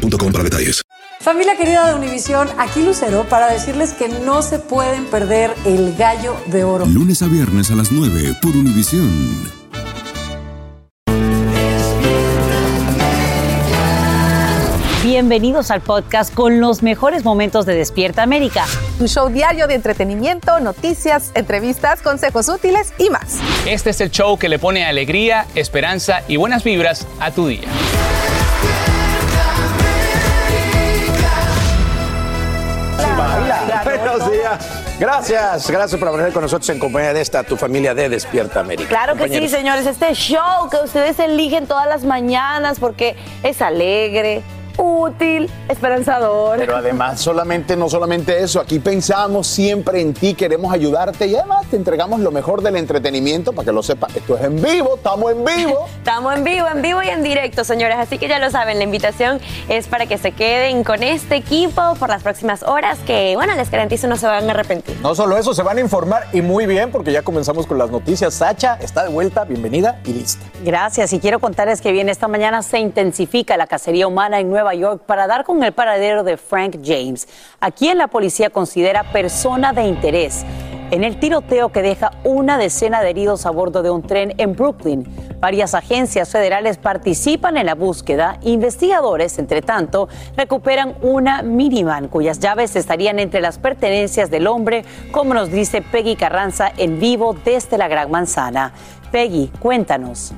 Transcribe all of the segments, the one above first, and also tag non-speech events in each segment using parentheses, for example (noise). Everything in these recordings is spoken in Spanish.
boostmobile.com para detalles. Familia querida de Univisión, aquí Lucero para decirles que no se pueden perder el gallo de oro. Lunes a viernes a las 9 por Univisión. Bienvenidos al podcast con los mejores momentos de Despierta América. Tu show diario de entretenimiento, noticias, entrevistas, consejos útiles y más. Este es el show que le pone alegría, esperanza y buenas vibras a tu día. Buenos días. Gracias, gracias por venir con nosotros en compañía de esta, tu familia de Despierta América. Claro que sí, señores. Este show que ustedes eligen todas las mañanas porque es alegre, útil, esperanzador. Pero además, solamente, no solamente eso, aquí pensamos siempre en ti, queremos ayudarte y además te entregamos lo mejor del entretenimiento para que lo sepas. Esto es en vivo, estamos en vivo. (laughs) Estamos en vivo, en vivo y en directo, señores. Así que ya lo saben, la invitación es para que se queden con este equipo por las próximas horas que, bueno, les garantizo no se van a arrepentir. No solo eso, se van a informar y muy bien porque ya comenzamos con las noticias. Sacha está de vuelta, bienvenida y lista. Gracias. Y quiero contarles que bien, esta mañana se intensifica la cacería humana en Nueva York para dar con el paradero de Frank James, a quien la policía considera persona de interés en el tiroteo que deja una decena de heridos a bordo de un tren en Brooklyn. Varias agencias federales participan en la búsqueda. Investigadores, entre tanto, recuperan una minivan cuyas llaves estarían entre las pertenencias del hombre, como nos dice Peggy Carranza en vivo desde la Gran Manzana. Peggy, cuéntanos.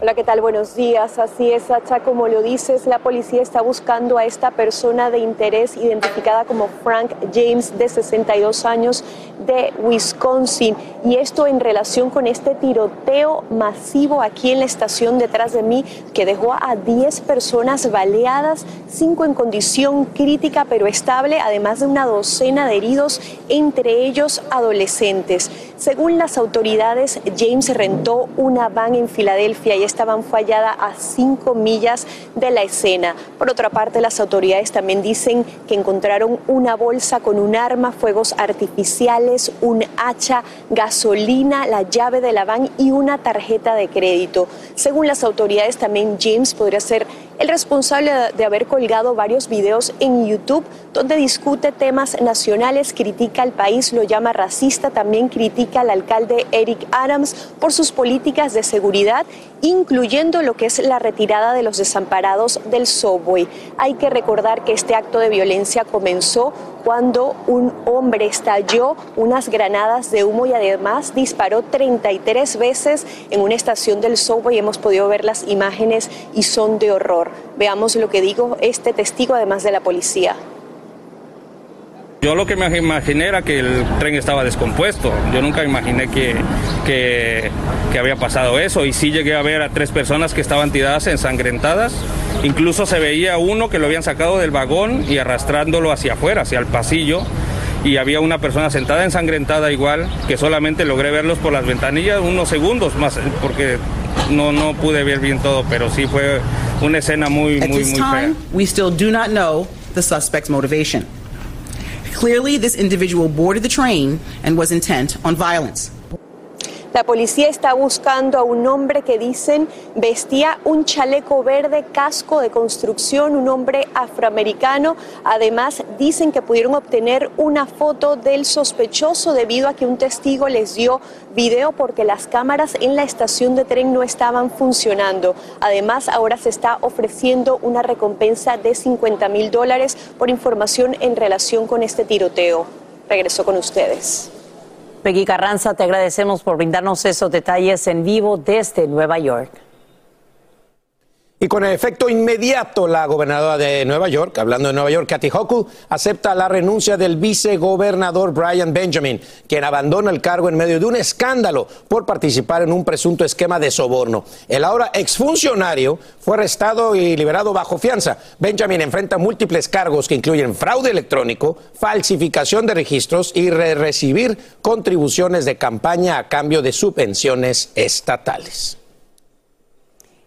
Hola, ¿qué tal? Buenos días. Así es, Sacha, como lo dices, la policía está buscando a esta persona de interés identificada como Frank James, de 62 años, de Wisconsin. Y esto en relación con este tiroteo masivo aquí en la estación detrás de mí, que dejó a 10 personas baleadas, 5 en condición crítica pero estable, además de una docena de heridos, entre ellos adolescentes. Según las autoridades, James rentó una van en Filadelfia y estaban fallada a cinco millas de la escena. Por otra parte, las autoridades también dicen que encontraron una bolsa con un arma, fuegos artificiales, un hacha, gasolina, la llave de la van y una tarjeta de crédito. Según las autoridades, también James podría ser el responsable de haber colgado varios videos en YouTube donde discute temas nacionales, critica al país, lo llama racista, también critica al alcalde Eric Adams por sus políticas de seguridad, incluyendo lo que es la retirada de los desamparados del subway. Hay que recordar que este acto de violencia comenzó cuando un hombre estalló unas granadas de humo y además disparó 33 veces en una estación del subway. Hemos podido ver las imágenes y son de horror. Veamos lo que dijo este testigo además de la policía. Yo lo que me imaginé era que el tren estaba descompuesto. Yo nunca imaginé que, que, que, había pasado eso. Y sí llegué a ver a tres personas que estaban tiradas ensangrentadas. Incluso se veía uno que lo habían sacado del vagón y arrastrándolo hacia afuera, hacia el pasillo. Y había una persona sentada ensangrentada igual, que solamente logré verlos por las ventanillas unos segundos más, porque no, no pude ver bien todo, pero sí fue una escena muy, muy, muy fea. We still do not know the suspect's motivation. Clearly, this individual boarded the train and was intent on violence. La policía está buscando a un hombre que dicen vestía un chaleco verde, casco de construcción, un hombre afroamericano. Además, dicen que pudieron obtener una foto del sospechoso debido a que un testigo les dio video porque las cámaras en la estación de tren no estaban funcionando. Además, ahora se está ofreciendo una recompensa de 50 mil dólares por información en relación con este tiroteo. Regreso con ustedes. Peggy Carranza, te agradecemos por brindarnos esos detalles en vivo desde Nueva York. Y con el efecto inmediato, la gobernadora de Nueva York, hablando de Nueva York, Kathy Hochul, acepta la renuncia del vicegobernador Brian Benjamin, quien abandona el cargo en medio de un escándalo por participar en un presunto esquema de soborno. El ahora exfuncionario fue arrestado y liberado bajo fianza. Benjamin enfrenta múltiples cargos que incluyen fraude electrónico, falsificación de registros y re recibir contribuciones de campaña a cambio de subvenciones estatales.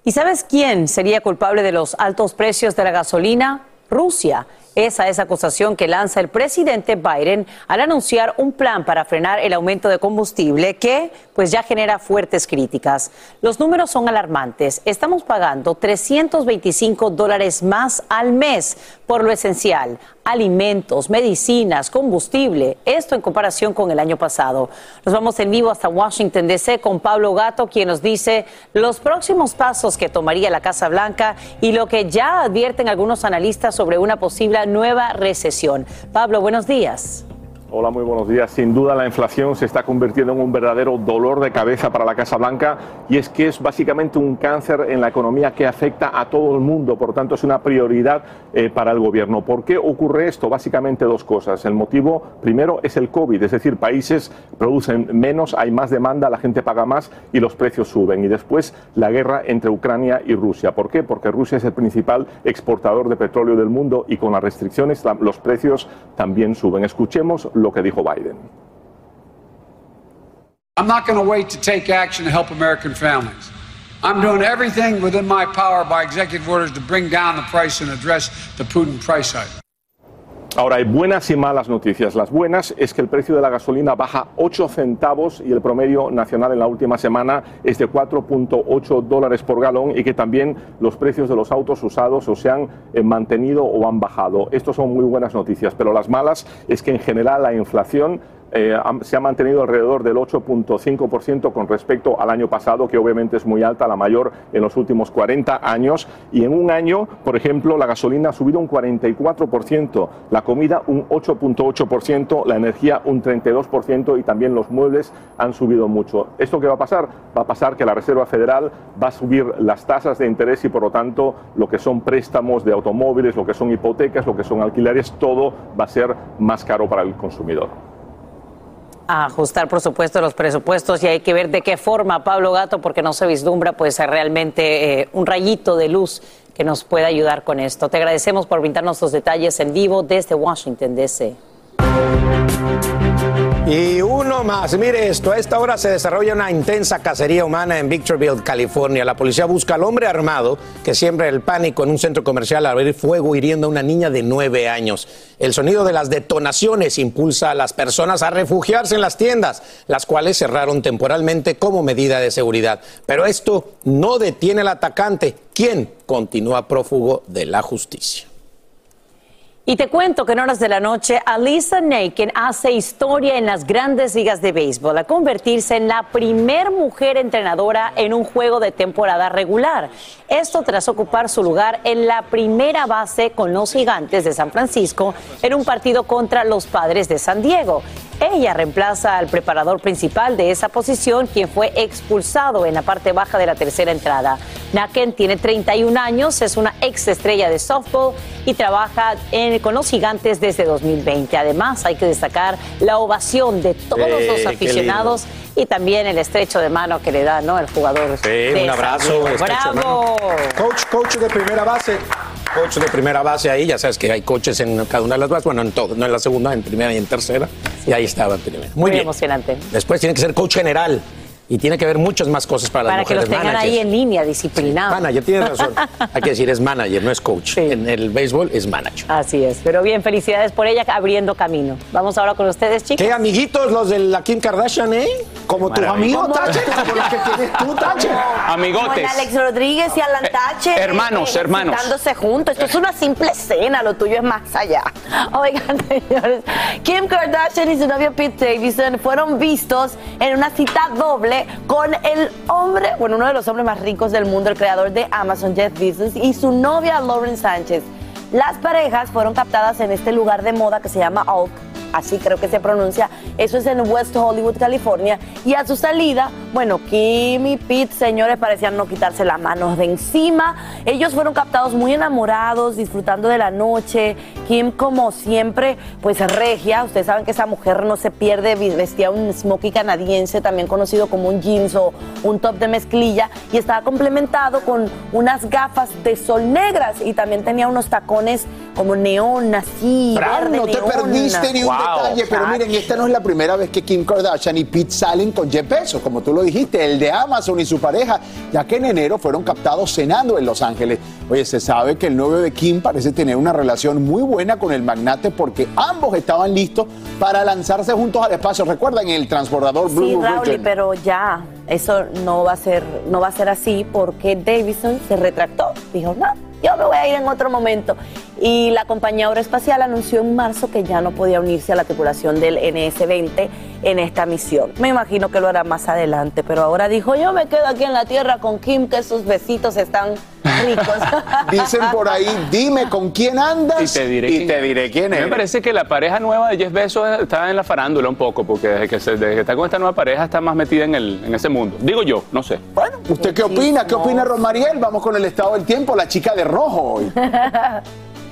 ¿Y sabes quién sería culpable de los altos precios de la gasolina? Rusia. Esa es acusación que lanza el presidente Biden al anunciar un plan para frenar el aumento de combustible que pues ya genera fuertes críticas. Los números son alarmantes. Estamos pagando 325 dólares más al mes por lo esencial, alimentos, medicinas, combustible, esto en comparación con el año pasado. Nos vamos en vivo hasta Washington DC con Pablo Gato, quien nos dice los próximos pasos que tomaría la Casa Blanca y lo que ya advierten algunos analistas sobre una posible nueva recesión. Pablo, buenos días. Hola, muy buenos días. Sin duda la inflación se está convirtiendo en un verdadero dolor de cabeza para la Casa Blanca y es que es básicamente un cáncer en la economía que afecta a todo el mundo, por tanto es una prioridad eh, para el gobierno. ¿Por qué ocurre esto? Básicamente dos cosas. El motivo primero es el COVID, es decir, países producen menos, hay más demanda, la gente paga más y los precios suben. Y después la guerra entre Ucrania y Rusia. ¿Por qué? Porque Rusia es el principal exportador de petróleo del mundo y con las restricciones los precios también suben. Escuchemos lo que dijo Biden. I'm not going to wait to take action to help American families. I'm doing everything within my power by executive orders to bring down the price and address the Putin price hike. Ahora hay buenas y malas noticias. Las buenas es que el precio de la gasolina baja 8 centavos y el promedio nacional en la última semana es de 4.8 dólares por galón y que también los precios de los autos usados o se han eh, mantenido o han bajado. Estos son muy buenas noticias, pero las malas es que en general la inflación eh, se ha mantenido alrededor del 8.5% con respecto al año pasado, que obviamente es muy alta, la mayor en los últimos 40 años. Y en un año, por ejemplo, la gasolina ha subido un 44%, la comida un 8.8%, la energía un 32% y también los muebles han subido mucho. ¿Esto qué va a pasar? Va a pasar que la Reserva Federal va a subir las tasas de interés y por lo tanto lo que son préstamos de automóviles, lo que son hipotecas, lo que son alquileres, todo va a ser más caro para el consumidor a ajustar, por supuesto, los presupuestos y hay que ver de qué forma, Pablo Gato, porque no se vislumbra pues realmente eh, un rayito de luz que nos pueda ayudar con esto. Te agradecemos por brindarnos los detalles en vivo desde Washington, D.C. Y uno más, mire esto, a esta hora se desarrolla una intensa cacería humana en Victorville, California. La policía busca al hombre armado que siembra el pánico en un centro comercial al abrir fuego hiriendo a una niña de nueve años. El sonido de las detonaciones impulsa a las personas a refugiarse en las tiendas, las cuales cerraron temporalmente como medida de seguridad. Pero esto no detiene al atacante, quien continúa prófugo de la justicia. Y te cuento que en horas de la noche, Alisa Naken hace historia en las grandes ligas de béisbol, a convertirse en la primer mujer entrenadora en un juego de temporada regular. Esto tras ocupar su lugar en la primera base con los gigantes de San Francisco en un partido contra los padres de San Diego. Ella reemplaza al preparador principal de esa posición, quien fue expulsado en la parte baja de la tercera entrada. Naken tiene 31 años, es una ex estrella de softball y trabaja con los gigantes desde 2020. Además, hay que destacar la ovación de todos los aficionados y también el estrecho de mano que le da ¿no? el jugador. Sí, un abrazo. ¡Bravo! Coach, coach de primera base coach de primera base ahí, ya sabes que hay coches en cada una de las bases, bueno, en todo, no en la segunda, en primera y en tercera, y ahí estaba en primera. Muy, bien. emocionante. Después tiene que ser coach general. Y tiene que haber muchas más cosas para, para las mujeres. Para que los tengan ahí en línea, disciplinados. manager, tienes razón. (laughs) Hay que decir, es manager, no es coach. En el béisbol es manager. Así es. Pero bien, felicidades por ella abriendo camino. Vamos ahora con ustedes, chicos. ¿Qué amiguitos los de la Kim Kardashian, eh? Como tus amigos, Tache. Como los que tienes tú, (laughs) Tache. Amigotes. Como Alex Rodríguez y Alan Tache. Eh, hermanos, hermanos. Dándose juntos. Esto es una simple escena, lo tuyo es más allá. (laughs) Oigan, señores. Kim Kardashian y su novio Pete Davidson fueron vistos en una cita doble con el hombre, bueno, uno de los hombres más ricos del mundo, el creador de Amazon, Jeff Bezos, y su novia Lauren Sánchez. Las parejas fueron captadas en este lugar de moda que se llama Oak así creo que se pronuncia. Eso es en West Hollywood, California. Y a su salida, bueno, Kim y Pete, señores, parecían no quitarse las manos de encima. Ellos fueron captados muy enamorados, disfrutando de la noche. Kim, como siempre, pues regia. Ustedes saben que esa mujer no se pierde, vestía un smokey canadiense, también conocido como un jeans o un top de mezclilla, y estaba complementado con unas gafas de sol negras y también tenía unos tacones como neón, así, Fran, verde no te neón. perdiste ni Wow. Detalle, pero miren, esta no es la primera vez que Kim Kardashian y Pete salen con Jeff Bezos, como tú lo dijiste, el de Amazon y su pareja, ya que en enero fueron captados cenando en Los Ángeles. Oye, se sabe que el novio de Kim parece tener una relación muy buena con el magnate porque ambos estaban listos para lanzarse juntos al espacio. ¿Recuerdan el transbordador Blue Sí, Raúl, pero ya, eso no va a ser, no va a ser así porque Davison se retractó. Dijo, no, yo me voy a ir en otro momento. Y la compañía aeroespacial anunció en marzo que ya no podía unirse a la tripulación del NS-20 en esta misión. Me imagino que lo hará más adelante, pero ahora dijo, yo me quedo aquí en la Tierra con Kim, que sus besitos están ricos. (laughs) Dicen por ahí, dime con quién andas Y te diré y quién- te diré quién A mí es. Me parece que la pareja nueva de Jeff Bezos está en la farándula un poco, porque desde que, se- desde que está con esta nueva pareja está más metida en, el, en ese mundo. Digo yo, no sé. Bueno, ¿usted qué opina? ¿Qué opina Rosmariel? Vamos con el estado del tiempo, la chica de rojo hoy. (laughs)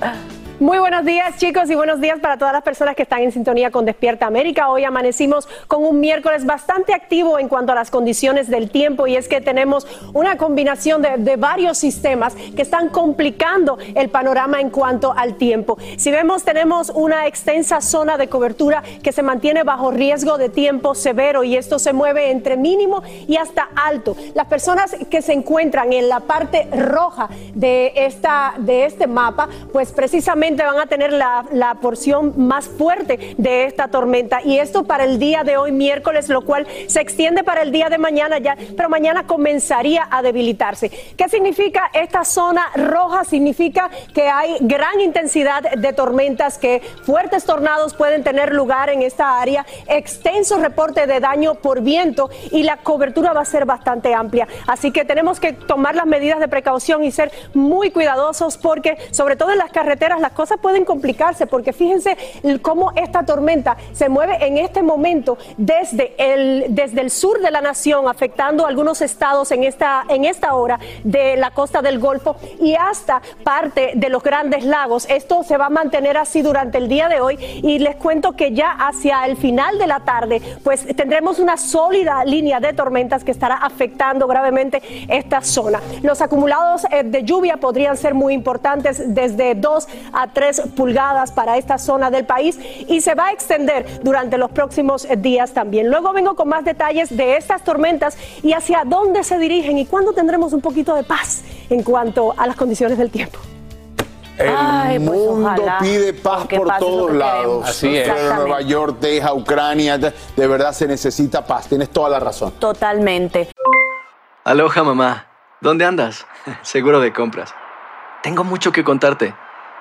Uh. (laughs) Muy buenos días chicos y buenos días para todas las personas que están en sintonía con Despierta América. Hoy amanecimos con un miércoles bastante activo en cuanto a las condiciones del tiempo y es que tenemos una combinación de, varios sistemas que están complicando el panorama en cuanto al tiempo. Si vemos tenemos una extensa zona de cobertura que se mantiene bajo riesgo de tiempo severo y esto se mueve entre mínimo y hasta alto. Las personas que se encuentran en la parte roja de, esta, de este mapa, pues precisamente van a tener la, la porción más fuerte de esta tormenta. Y esto para el día de hoy, miércoles, lo cual se extiende para el día de mañana ya, pero mañana comenzaría a debilitarse. ¿Qué significa esta zona roja? Significa que hay gran intensidad de tormentas, que fuertes tornados pueden tener lugar en esta área, extenso reporte de daño por viento y la cobertura va a ser bastante amplia. Así que tenemos que tomar las medidas de precaución y ser muy cuidadosos porque sobre todo en las carreteras las cosas pueden complicarse porque fíjense cómo esta tormenta se mueve en este momento desde el, desde el sur de la nación afectando algunos estados en esta, en esta hora de la costa del Golfo y hasta parte de los grandes lagos. Esto se va a mantener así durante el día de hoy y les cuento que ya hacia el final de la tarde pues tendremos una sólida línea de tormentas que estará afectando gravemente esta zona. Los acumulados eh, de lluvia podrían ser muy importantes desde 2 a 3 pulgadas para esta zona del país y se va a extender durante los próximos días también. Luego vengo con más detalles de estas tormentas y hacia dónde se dirigen y cuándo tendremos un poquito de paz en cuanto a las condiciones del tiempo. El Ay, pues, mundo pide paz por todos lados. Así es. Nueva York, Texas, Ucrania, de de verdad se necesita paz. Tienes toda la razón. Totalmente. Aloha mamá, ¿dónde andas? (laughs) Seguro de compras. Tengo mucho que contarte.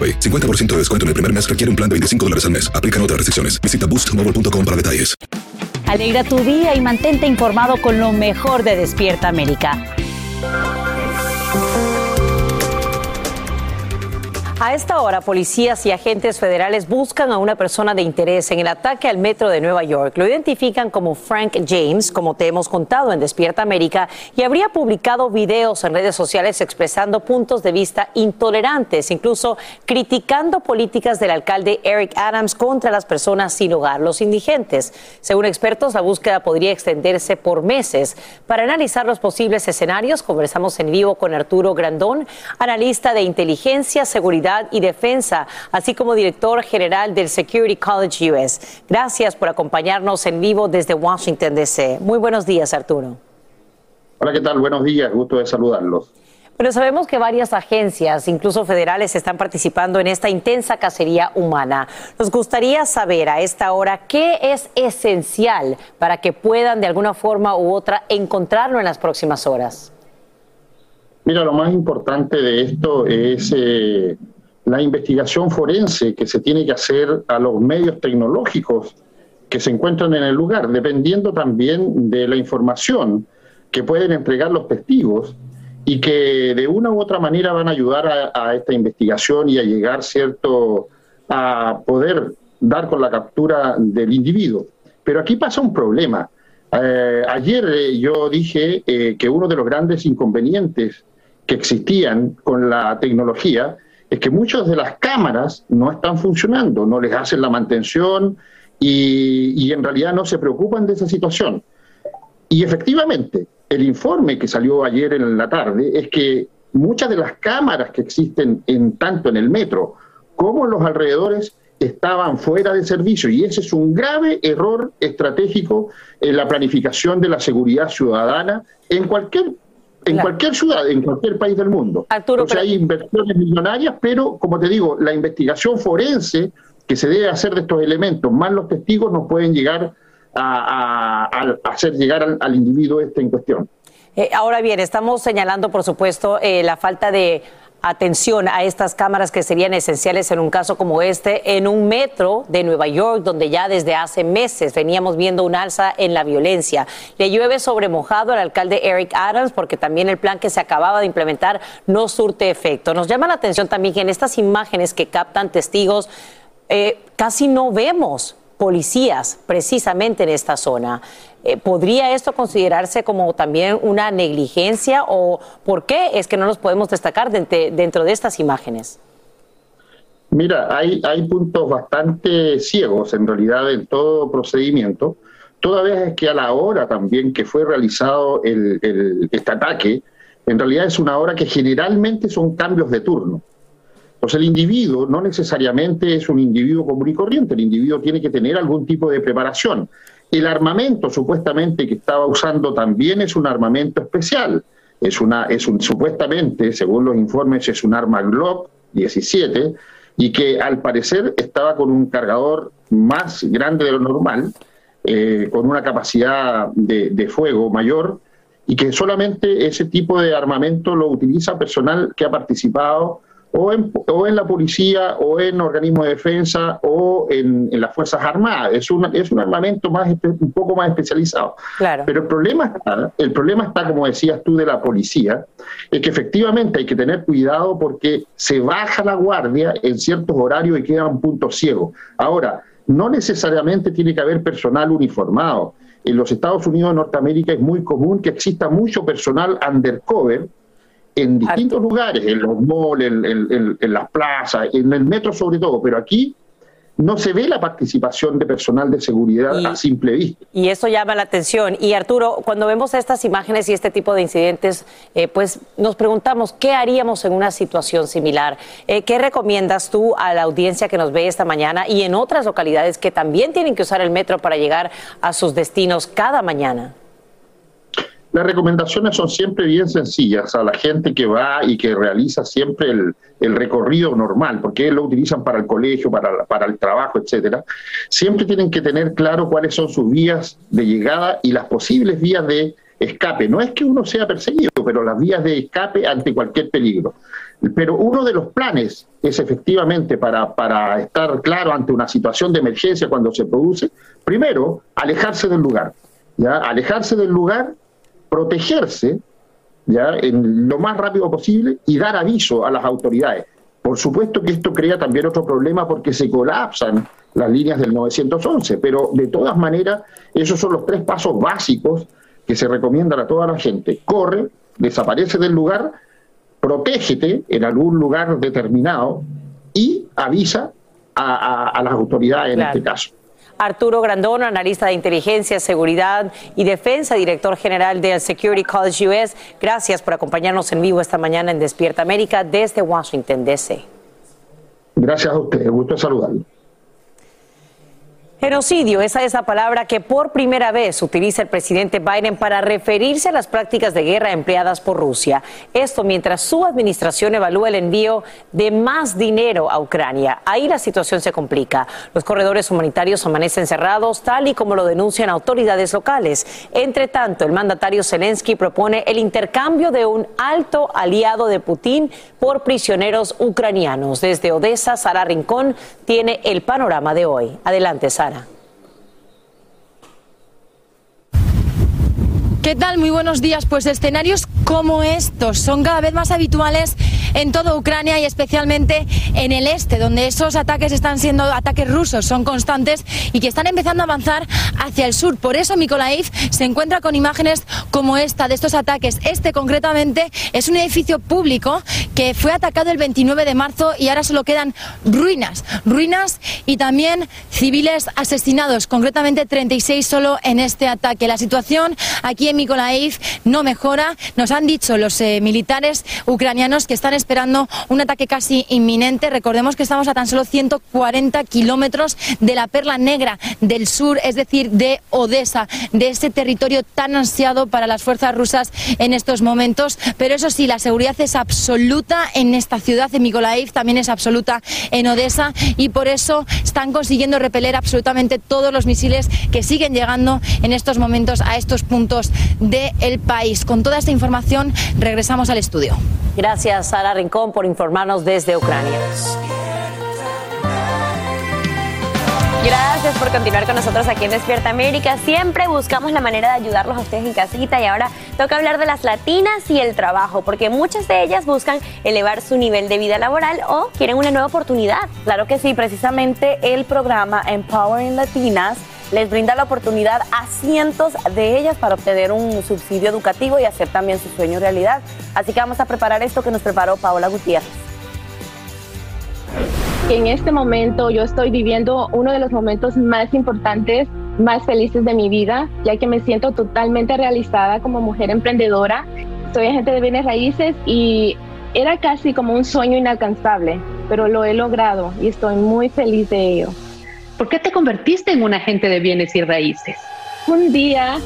AroPay. 50% de descuento en el primer mes requiere un plan de 25 dólares al mes. Aplican otras restricciones. Visita boostmobile.com para detalles. Alegra tu día y mantente informado con lo mejor de Despierta América. A esta hora, policías y agentes federales buscan a una persona de interés en el ataque al metro de Nueva York. Lo identifican como Frank James, como te hemos contado en Despierta América, y habría publicado videos en redes sociales expresando puntos de vista intolerantes, incluso criticando políticas del alcalde Eric Adams contra las personas sin hogar, los indigentes. Según expertos, la búsqueda podría extenderse por meses. Para analizar los posibles escenarios, conversamos en vivo con Arturo Grandón, analista de inteligencia, seguridad y Defensa, así como director general del Security College US. Gracias por acompañarnos en vivo desde Washington, D.C. Muy buenos días, Arturo. Hola, ¿qué tal? Buenos días, gusto de saludarlos. Pero sabemos que varias agencias, incluso federales, están participando en esta intensa cacería humana. Nos gustaría saber a esta hora qué es esencial para que puedan de alguna forma u otra encontrarlo en las próximas horas. Mira, lo más importante de esto es eh, la investigación forense que se tiene que hacer a los medios tecnológicos que se encuentran en el lugar, dependiendo también de la información que pueden entregar los testigos y que de una u otra manera van a ayudar a, esta investigación y a llegar, cierto, a poder dar con la captura del individuo. Pero aquí pasa un problema. Eh, ayer eh, yo dije eh, que uno de los grandes inconvenientes que existían con la tecnología es que muchas de las cámaras no están funcionando, no les hacen la mantención y, en realidad no se preocupan de esa situación. Y efectivamente, el informe que salió ayer en la tarde es que muchas de las cámaras que existen en tanto en el metro como en los alrededores estaban fuera de servicio y ese es un grave error estratégico en la planificación de la seguridad ciudadana en cualquier en cualquier ciudad, en cualquier país del mundo. Arturo, hay inversiones millonarias, pero como te digo, la investigación forense que se debe hacer de estos elementos, más los testigos, nos pueden llegar a, hacer llegar al, individuo este en cuestión. Eh, ahora bien, estamos señalando, por supuesto, eh, la falta de atención a estas cámaras que serían esenciales en un caso como este, en un metro de Nueva York, donde ya desde hace meses veníamos viendo un alza en la violencia. Le llueve sobre mojado al alcalde Eric Adams porque también el plan que se acababa de implementar no surte efecto. Nos llama la atención también que en estas imágenes que captan testigos eh, casi no vemos policías precisamente en esta zona. Eh, ¿Podría esto considerarse como también una negligencia o por qué es que no nos podemos destacar dentro de estas imágenes? Mira, hay, hay puntos bastante ciegos en realidad en todo procedimiento, toda vez es que a la hora también que fue realizado el, este ataque, en realidad es una hora que generalmente son cambios de turno. Pues el individuo no necesariamente es un individuo común y corriente, el individuo tiene que tener algún tipo de preparación. El armamento supuestamente que estaba usando también es un armamento especial. Es una, es un, supuestamente, según los informes, es un arma Glock 17 y que al parecer estaba con un cargador más grande de lo normal, eh, con una capacidad de, de fuego mayor y que solamente ese tipo de armamento lo utiliza personal que ha participado o en, o en la policía, o en organismos de defensa, o en, las Fuerzas Armadas. Es, una, es un armamento más, un poco más especializado. Claro. Pero el problema, está, el problema está, como decías tú, de la policía, es que efectivamente hay que tener cuidado porque se baja la guardia en ciertos horarios y queda un punto ciego. Ahora, no necesariamente tiene que haber personal uniformado. En los Estados Unidos de Norteamérica es muy común que exista mucho personal undercover, en distintos lugares, en los malls, en, las plazas, en el metro sobre todo, pero aquí no se ve la participación de personal de seguridad a simple vista. Y eso llama la atención. Y Arturo, cuando vemos estas imágenes y este tipo de incidentes, eh, pues nos preguntamos qué haríamos en una situación similar. Eh, ¿Qué recomiendas tú a la audiencia que nos ve esta mañana y en otras localidades que también tienen que usar el metro para llegar a sus destinos cada mañana? Las recomendaciones son siempre bien sencillas a la gente que va y que realiza siempre el, recorrido normal, porque lo utilizan para el colegio, para, el trabajo, etcétera. Siempre tienen que tener claro cuáles son sus vías de llegada y las posibles vías de escape. No es que uno sea perseguido, pero las vías de escape ante cualquier peligro. Pero uno de los planes es efectivamente para, para estar claro ante una situación de emergencia cuando se produce, primero, alejarse del lugar. ¿ya? Alejarse del lugar protegerse ya en lo más rápido posible y dar aviso a las autoridades. Por supuesto que esto crea también otro problema porque se colapsan las líneas del 911, pero de todas maneras esos son los tres pasos básicos que se recomiendan a toda la gente. Corre, desaparece del lugar, protégete en algún lugar determinado y avisa a, las autoridades en este caso. Arturo Grandón, analista de inteligencia, seguridad y defensa, director general del Security College US. Gracias por acompañarnos en vivo esta mañana en Despierta América desde Washington, D.C. Gracias a usted, gusto saludarlo. Genocidio, esa es la palabra que por primera vez utiliza el presidente Biden para referirse a las prácticas de guerra empleadas por Rusia. Esto mientras su administración evalúa el envío de más dinero a Ucrania. Ahí la situación se complica. Los corredores humanitarios amanecen cerrados, tal y como lo denuncian autoridades locales. Entre tanto, el mandatario Zelensky propone el intercambio de un alto aliado de Putin por prisioneros ucranianos. Desde Odessa, Sara Rincón tiene el panorama de hoy. Adelante, Sara. ¿Qué tal? Muy buenos días. Pues escenarios como estos son cada vez más habituales en toda Ucrania y especialmente en el este, donde esos ataques están siendo ataques rusos, son constantes y que están empezando a avanzar hacia el sur. Por eso Mykolaiv se encuentra con imágenes como esta de estos ataques. Este concretamente es un edificio público que fue atacado el 29 de marzo y ahora solo quedan ruinas, ruinas y también civiles asesinados, concretamente 36 solo en este ataque. La situación aquí en no mejora. Nos han dicho los eh, militares ucranianos que están esperando un ataque casi inminente. Recordemos que estamos a tan solo 140 kilómetros de la perla negra del sur, es decir, de Odessa, de ese territorio tan ansiado para las fuerzas rusas en estos momentos. Pero eso sí, la seguridad es absoluta en esta ciudad, de Mykolaiv, también es absoluta en Odessa y por eso están consiguiendo repeler absolutamente todos los misiles que siguen llegando en estos momentos a estos puntos del país. Con toda esta información regresamos al estudio. Gracias, Sara Rincón, por informarnos desde Ucrania. Gracias por continuar con nosotros aquí en Despierta América. Siempre buscamos la manera de ayudarlos a ustedes en casita y ahora toca hablar de las latinas y el trabajo, porque muchas de ellas buscan elevar su nivel de vida laboral o quieren una nueva oportunidad. Claro que sí, precisamente el programa Empowering Latinas les brinda la oportunidad a cientos de ellas para obtener un subsidio educativo y hacer también su sueño realidad. Así que vamos a preparar esto que nos preparó Paola Gutiérrez. En este momento yo estoy viviendo uno de los momentos más importantes, más felices de mi vida, ya que me siento totalmente realizada como mujer emprendedora. Soy agente de bienes raíces y era casi como un sueño inalcanzable, pero lo he logrado y estoy muy feliz de ello. ¿Por qué te convertiste en un agente de bienes y raíces? Un día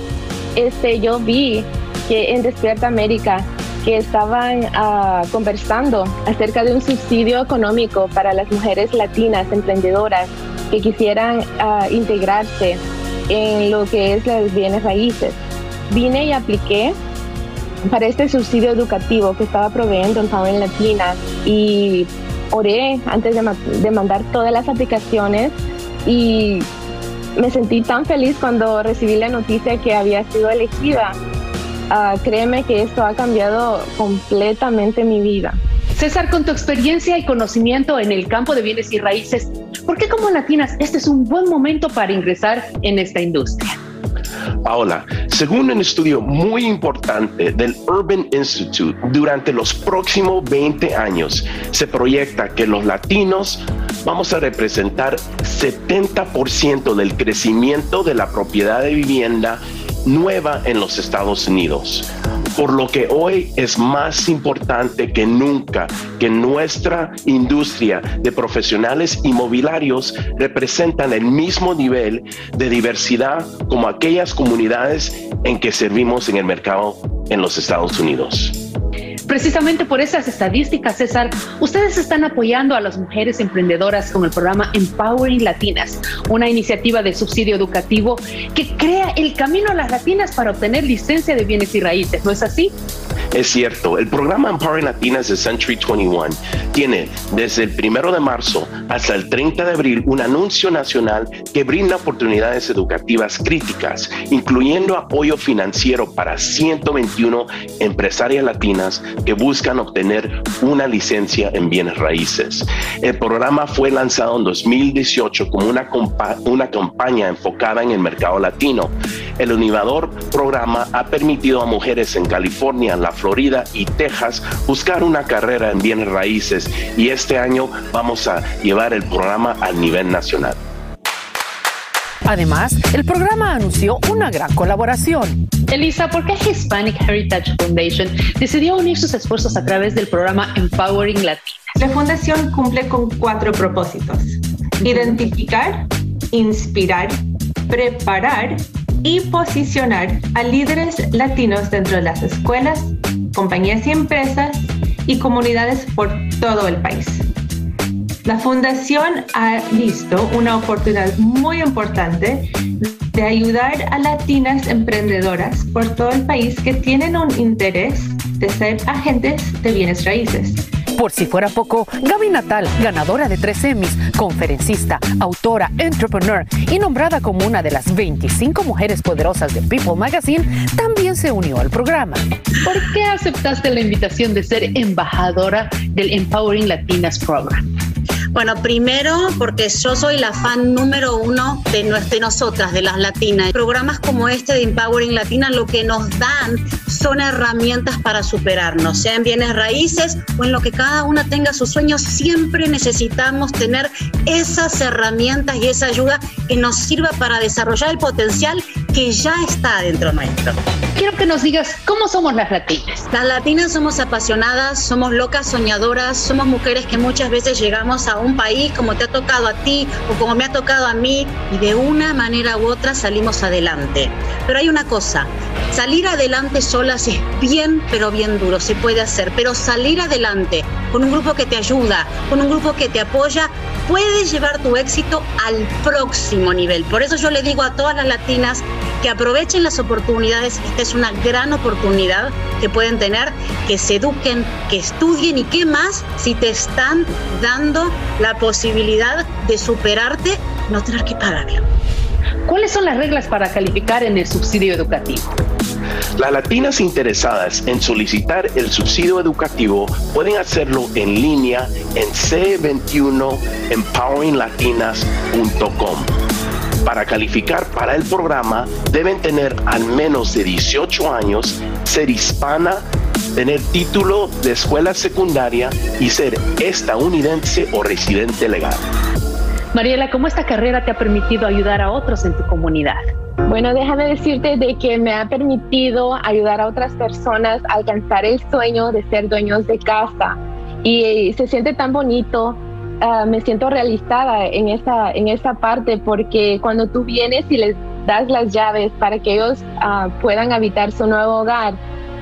este, yo vi que en Despierta América que estaban ah, conversando acerca de un subsidio económico para las mujeres latinas emprendedoras que quisieran ah, integrarse en lo que es los bienes raíces. Vine y apliqué para este subsidio educativo que estaba proveyendo en Latina y oré antes de, de mandar todas las aplicaciones y me sentí tan feliz cuando recibí la noticia que había sido elegida. Ah, créeme que esto ha cambiado completamente mi vida. César, con tu experiencia y conocimiento en el campo de bienes y raíces, ¿por qué como latinas este es un buen momento para ingresar en esta industria? Paola, según un estudio muy importante del Urban Institute, durante los próximos 20 años se proyecta que los latinos vamos a representar 70% del crecimiento de la propiedad de vivienda nueva en los Estados Unidos. Por lo que hoy es más importante que nunca que nuestra industria de profesionales inmobiliarios representan el mismo nivel de diversidad como aquellas comunidades en que servimos en el mercado en los Estados Unidos. Precisamente por esas estadísticas, César, ustedes están apoyando a las mujeres emprendedoras con el programa Empowering Latinas, una iniciativa de subsidio educativo que crea el camino a las latinas para obtener licencia de bienes y raíces, ¿no es así? Es cierto, el programa Empowering Latinas de Century 21 tiene desde el primero de marzo hasta el 30 de abril un anuncio nacional que brinda oportunidades educativas críticas, incluyendo apoyo financiero para 121 empresarias latinas que buscan obtener una licencia en bienes raíces. El programa fue lanzado en 2018 como una, una campaña enfocada en el mercado latino. El innovador programa ha permitido a mujeres en California, la Florida y Texas buscar una carrera en bienes raíces y este año vamos a llevar el programa al nivel nacional. Además, el programa anunció una gran colaboración. Elisa, ¿por qué Hispanic Heritage Foundation decidió unir sus esfuerzos a través del programa Empowering Latinas? La fundación cumple con cuatro propósitos. Identificar, inspirar, preparar y posicionar a líderes latinos dentro de las escuelas, compañías y empresas y comunidades por todo el país. La fundación ha visto una oportunidad muy importante de ayudar a latinas emprendedoras por todo el país que tienen un interés de ser agentes de bienes raíces por si fuera poco, Gaby Natal, ganadora de tres Emmys, conferencista, autora, entrepreneur y nombrada como una de las 25 mujeres poderosas de People Magazine, también se unió al programa. ¿Por qué aceptaste la invitación de ser embajadora del Empowering Latinas Program? Bueno, primero porque yo soy la fan número uno de, de nosotras, de las latinas. Programas como este de Empowering Latina lo que nos dan son herramientas para superarnos, sea en bienes raíces o en lo que cada una tenga sus sueños. Siempre necesitamos tener esas herramientas y esa ayuda que nos sirva para desarrollar el potencial que ya está dentro nuestro. Quiero que nos digas cómo somos las latinas. Las latinas somos apasionadas, somos locas soñadoras, somos mujeres que muchas veces llegamos a un país como te ha tocado a ti o como me ha tocado a mí y de una manera u otra salimos adelante. Pero hay una cosa, salir adelante solas es bien, pero bien duro, se puede hacer, pero salir adelante con un grupo que te ayuda, con un grupo que te apoya, puedes llevar tu éxito al próximo nivel. Por eso yo le digo a todas las latinas que aprovechen las oportunidades, esta es una gran oportunidad que pueden tener, que se eduquen, que estudien y qué más si te están dando la posibilidad de superarte, no tener que pagarlo. ¿Cuáles son las reglas para calificar en el subsidio educativo? Las latinas interesadas en solicitar el subsidio educativo pueden hacerlo en línea en c21empoweringlatinas.com. Para calificar para el programa deben tener al menos de 18 años, ser hispana, tener título de escuela secundaria y ser estadounidense o residente legal. Mariela, ¿cómo esta carrera te ha permitido ayudar a otros en tu comunidad? Bueno, déjame decirte de que me ha permitido ayudar a otras personas a alcanzar el sueño de ser dueños de casa. Y se siente tan bonito, ah, me siento realizada en esta, en esta parte porque cuando tú vienes y les das las llaves para que ellos ah, puedan habitar su nuevo hogar,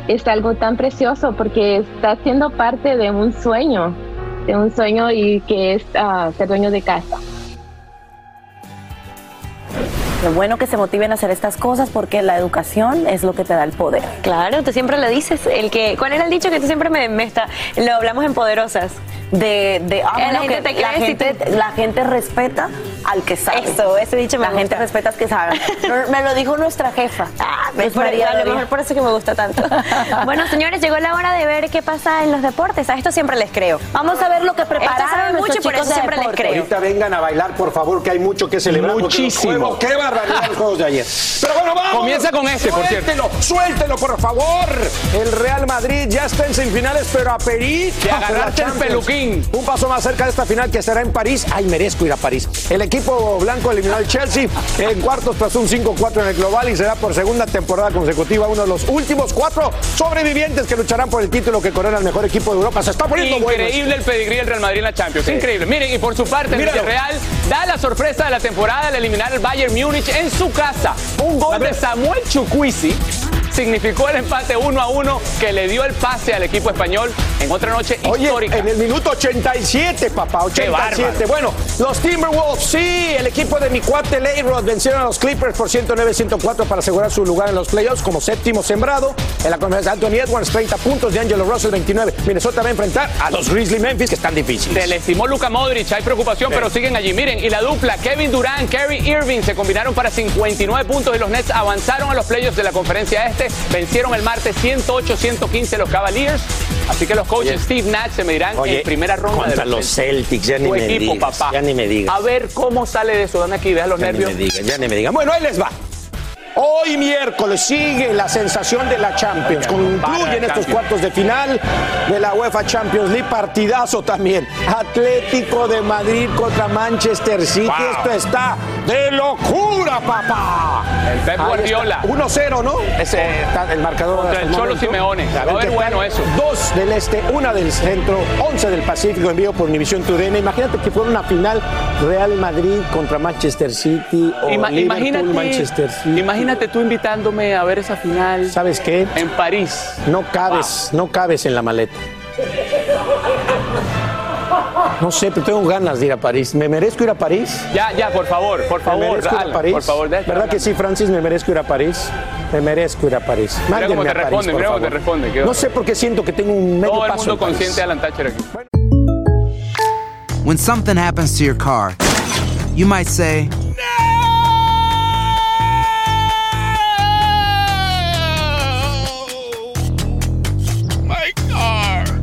es algo tan precioso porque está siendo parte de un sueño, de un sueño y que es ah, ser dueño de casa. Lo bueno que se motiven a hacer estas cosas porque la educación es lo que te da el poder. Claro, tú siempre le dices, el que, ¿cuál era el dicho que tú siempre me, me está, lo hablamos en Poderosas? De, de ah, Eh, la gente que te la, gente, la gente respeta al que sabe. Eso, ese dicho me La gente respeta al que sabe. Me lo dijo nuestra jefa. Ah, Es es por, María a lo mejor por eso que me gusta tanto. (laughs) bueno, señores, llegó la hora de ver qué pasa en los deportes. A esto siempre les creo. Vamos a ver lo que prepararon mucho y nuestros por eso de siempre les deporte. creo. Ahorita vengan a bailar, por favor, que hay mucho que celebrar. Muchísimo. juegos- ¡Qué barbaridad los juegos de ayer! Pero bueno, vamos. Comienza con este, por cierto. Suéltelo, suéltelo, por favor. El Real Madrid ya está en semifinales, pero a Perú. De agarrarte el peluquín. Un paso más cerca de esta final que será en París. Ay, merezco ir a París. El equipo blanco eliminó al Chelsea en cuartos tras un 5-4 en el global y será por segunda temporada consecutiva uno de los últimos cuatro sobrevivientes que lucharán por el título que corona el mejor equipo de Europa. Se está poniendo bueno. Increíble el pedigrí del Real Madrid en la Champions. Sí. Increíble. Miren, y por su parte, el. Villarreal da la sorpresa de la temporada al eliminar al Bayern Múnich en su casa. Un gol de Samuel Chukwueze significó el empate 1 a 1 que le dio el pase al equipo español en otra noche Oye, histórica. en el minuto 87, papá, Qué 87. bárbaro. Bueno, los Timberwolves, sí, el equipo de mi cuate Leyrod vencieron a los Clippers por 109-104 para asegurar su lugar en los playoffs como séptimo sembrado. En la conferencia, Anthony Edwards, 30 puntos, de Angelo Russell, 29. Minnesota va a enfrentar a los Grizzly Memphis, que están difíciles. Se lastimó Luka Modric, hay preocupación, Sí. pero siguen allí. Miren, y la dupla Kevin Durant, Kerry Irving se combinaron para 59 puntos y los Nets avanzaron a los playoffs de la conferencia este. Vencieron el martes 108-115 los Cavaliers. Así que los coaches Steve Nash se medirán Oye, en primera ronda contra de los Celtics, ya ni Tu me equipo, digas, papá. ya ni me digas. A ver cómo sale de eso. Dame aquí, deja los Ya ni nervios. me digan, ya ni me digan. Bueno, ahí les va. Hoy miércoles sigue la sensación de la Champions. Concluyen estos cuartos de final de la UEFA Champions League. Partidazo también. Atlético de Madrid contra Manchester City. Wow. Esto está de locura, papá. El Pep Guardiola. está. 1-0, ¿no? Ese está el marcador. Contra el Cholo momento. Simeone. A ver bueno eso. Dos del este, una del centro, 11 del Pacífico, envío por Univisión TUDN. Imagínate que fuera una final Real Madrid contra Manchester City o Ima- Liverpool, imagínate, Manchester City. imagínate tú invitándome a ver esa final. ¿Sabes qué? En París. No cabes, no cabes en la maleta. No sé, pero tengo ganas de ir a París. ¿Me merezco ir a París? Ya, ya, por favor, por ¿Me favor, merezco ir a París? por favor, ¿Verdad que sí, Francis? ¿Me merezco ir a París? Me merezco ir a París. Mira cómo te a París, responde, por mira cómo te responde. No sé por qué siento que tengo un medio Todo el paso mundo consciente de Alan Thatcher aquí. When something happens to your car, you might say,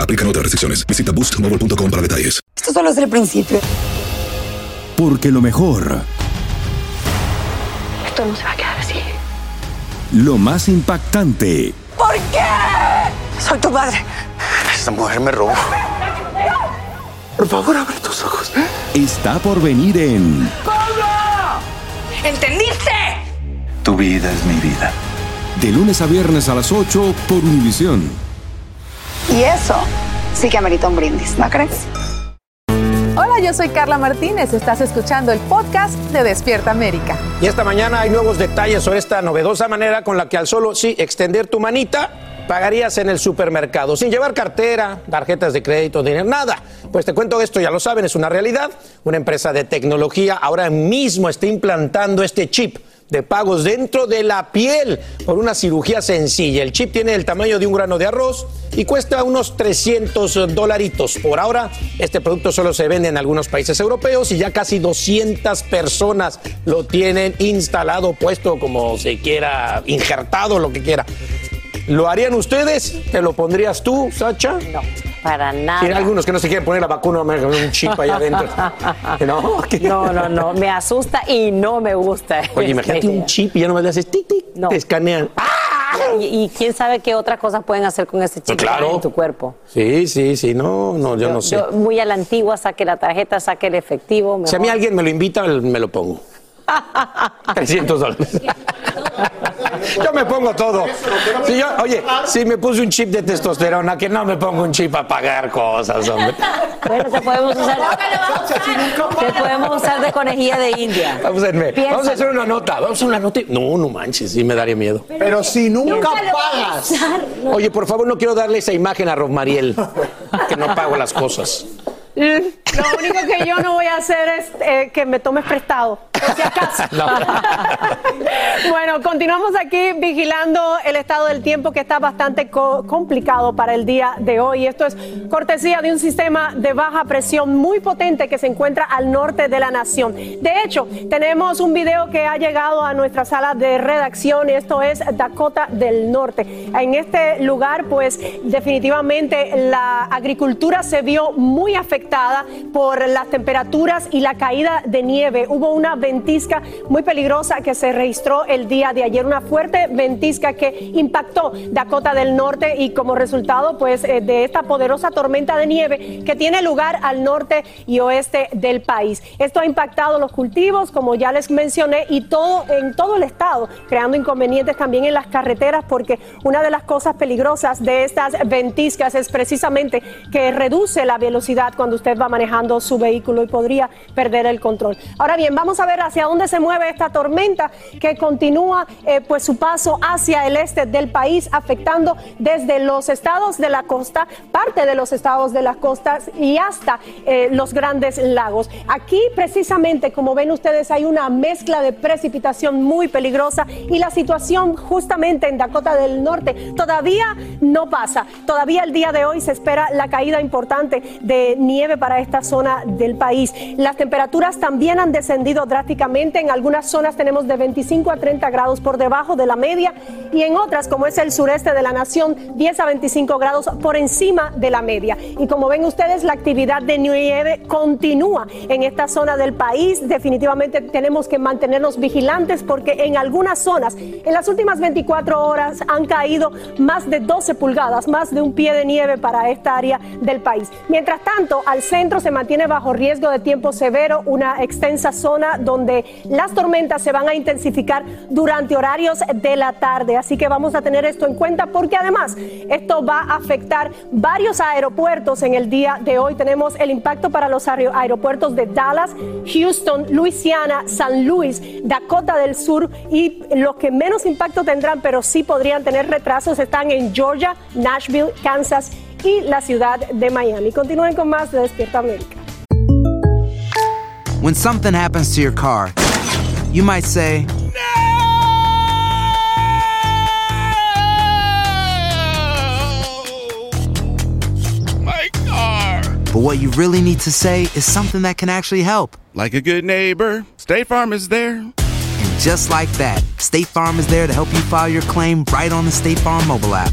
Aplican otras restricciones. Visita boostmobile.com para detalles. Esto solo es el principio. Porque lo mejor, Esto no se va a quedar así. lo más impactante, ¿Por qué? Soy tu madre. Esta mujer me robó. Por favor, abre tus ojos. Está por venir en ¡Pablo! ¿Entendiste? Tu vida es mi vida. De lunes a viernes a las 8 por Univisión. Y eso sí que amerita un brindis, ¿no crees? Hola, yo soy Carla Martínez. Estás escuchando el podcast de Despierta América. Y esta mañana hay nuevos detalles sobre esta novedosa manera con la que al solo sí extender tu manita pagarías en el supermercado sin llevar cartera, tarjetas de crédito, dinero, nada. Pues te cuento esto, ya lo saben, es una realidad. Una empresa de tecnología ahora mismo está implantando este chip de pagos dentro de la piel por una cirugía sencilla. El chip tiene el tamaño de un grano de arroz y cuesta unos 300 dolaritos. Por ahora, este producto solo se vende en algunos países europeos y ya casi 200 personas lo tienen instalado, puesto como se quiera, injertado, lo que quiera. ¿Lo harían ustedes? ¿Te lo pondrías tú, Sacha? No, para nada. Tiene algunos que no se quieren poner la vacuna, un chip allá adentro. (laughs) ¿No? No, no, no, me asusta y no me gusta. Oye, imagínate un chip y ya nomás le haces tic, tic, te escanean. Y, y quién sabe qué otras cosas pueden hacer con ese chip Claro. en tu cuerpo. Sí, sí, sí, no, no, yo, no sé. Yo, muy a la antigua, saque la tarjeta, saque el efectivo. Si a mí alguien me lo invita, me lo pongo. (laughs) 300 dólares. (laughs) (laughs) Yo me pongo todo. Si yo, oye, si me puse un chip de testosterona, que no me pongo un chip a pagar cosas, hombre. Bueno, te podemos usar, te podemos usar de conejilla de India. Vamos a, hacer- Piensa. vamos a hacer una nota. Vamos a hacer una nota. No, no manches, sí me daría miedo. Pero si nunca pagas. Oye, por favor, no quiero darle esa imagen a Rosmariel, que no pago las cosas. Lo único que yo no voy a hacer es eh, que me tomes prestado. por si acaso. (laughs) (laughs) bueno, continuamos aquí vigilando el estado del tiempo que está bastante complicado para el día de hoy. Esto es cortesía de un sistema de baja presión muy potente que se encuentra al norte de la nación. De hecho, tenemos un video que ha llegado a nuestra sala de redacción. Esto es Dakota del Norte. En este lugar, pues definitivamente la agricultura se vio muy afectada por las temperaturas y la caída de nieve. Hubo una ventisca muy peligrosa que se registró el día de ayer, una fuerte ventisca que impactó Dakota del Norte y como resultado pues eh, de esta poderosa tormenta de nieve que tiene lugar al norte y oeste del país. Esto ha impactado los cultivos, como ya les mencioné, y todo en todo el estado, creando inconvenientes también en las carreteras porque una de las cosas peligrosas de estas ventiscas es precisamente que reduce la velocidad cuando usted va manejando su vehículo y podría perder el control. Ahora bien, vamos a ver hacia dónde se mueve esta tormenta que continúa eh, pues su paso hacia el este del país, afectando desde los estados de la costa, parte de los estados de las costas y hasta eh, los grandes lagos. Aquí precisamente, como ven ustedes, hay una mezcla de precipitación muy peligrosa y la situación justamente en Dakota del Norte todavía no pasa. Todavía el día de hoy se espera la caída importante de nieve para esta zona del país. Las temperaturas también han descendido drásticamente. En algunas zonas tenemos de 25 a 30 grados por debajo de la media y en otras, como es el sureste de la nación, 10 a 25 grados por encima de la media. Y como ven ustedes, la actividad de nieve continúa en esta zona del país. Definitivamente tenemos que mantenernos vigilantes porque en algunas zonas, en las últimas 24 horas, han caído más de 12 pulgadas, más de un pie de nieve para esta área del país. Mientras tanto, al centro se mantiene bajo riesgo de tiempo severo una extensa zona donde las tormentas se van a intensificar durante horarios de la tarde. Así que vamos a tener esto en cuenta porque además esto va a afectar varios aeropuertos en el día de hoy. Tenemos el impacto para los aeropuertos de Dallas, Houston, Louisiana, San Luis, Dakota del Sur y los que menos impacto tendrán, pero sí podrían tener retrasos, están en Georgia, Nashville, Kansas y la ciudad de Miami. Continúen con más de Despierta América. When something happens to your car, you might say, My car! But what you really need to say is something that can actually help. Like a good neighbor, State Farm is there. And just like that, State Farm is there to help you file your claim right on the State Farm mobile app.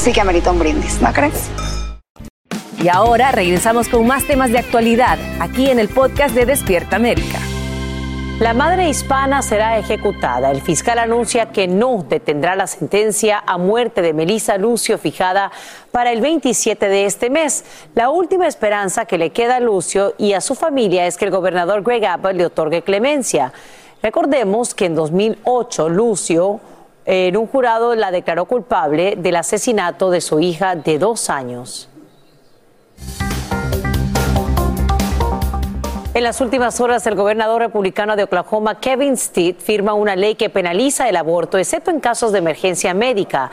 sí que amerita un brindis, ¿no crees? Y ahora regresamos con más temas de actualidad aquí en el podcast de Despierta América. La madre hispana será ejecutada. El fiscal anuncia que no detendrá la sentencia a muerte de Melissa Lucio fijada para el 27 de este mes. La última esperanza que le queda a Lucio y a su familia es que el gobernador Greg Abbott le otorgue clemencia. Recordemos que en 2008 Lucio en un jurado la declaró culpable del asesinato de su hija de dos años. En las últimas horas, el gobernador republicano de Oklahoma, Kevin Stitt, firma una ley que penaliza el aborto, excepto en casos de emergencia médica.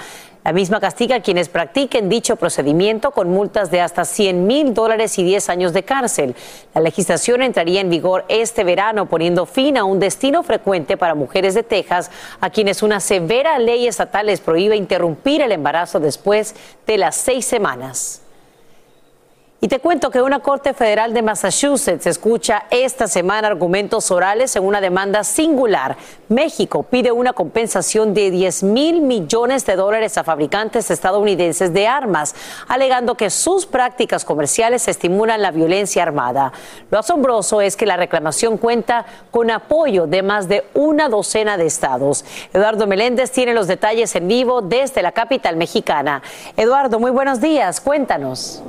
La misma castiga a quienes practiquen dicho procedimiento con multas de hasta 100 mil dólares y 10 años de cárcel. La legislación entraría en vigor este verano, poniendo fin a un destino frecuente para mujeres de Texas, a quienes una severa ley estatal les prohíbe interrumpir el embarazo después de las seis semanas. Y te cuento que una Corte Federal de Massachusetts escucha esta semana argumentos orales en una demanda singular. México pide una compensación de 10 mil millones de dólares a fabricantes estadounidenses de armas, alegando que sus prácticas comerciales estimulan la violencia armada. Lo asombroso es que la reclamación cuenta con apoyo de más de una docena de estados. Eduardo Meléndez tiene los detalles en vivo desde la capital mexicana. Eduardo, muy buenos días. Cuéntanos.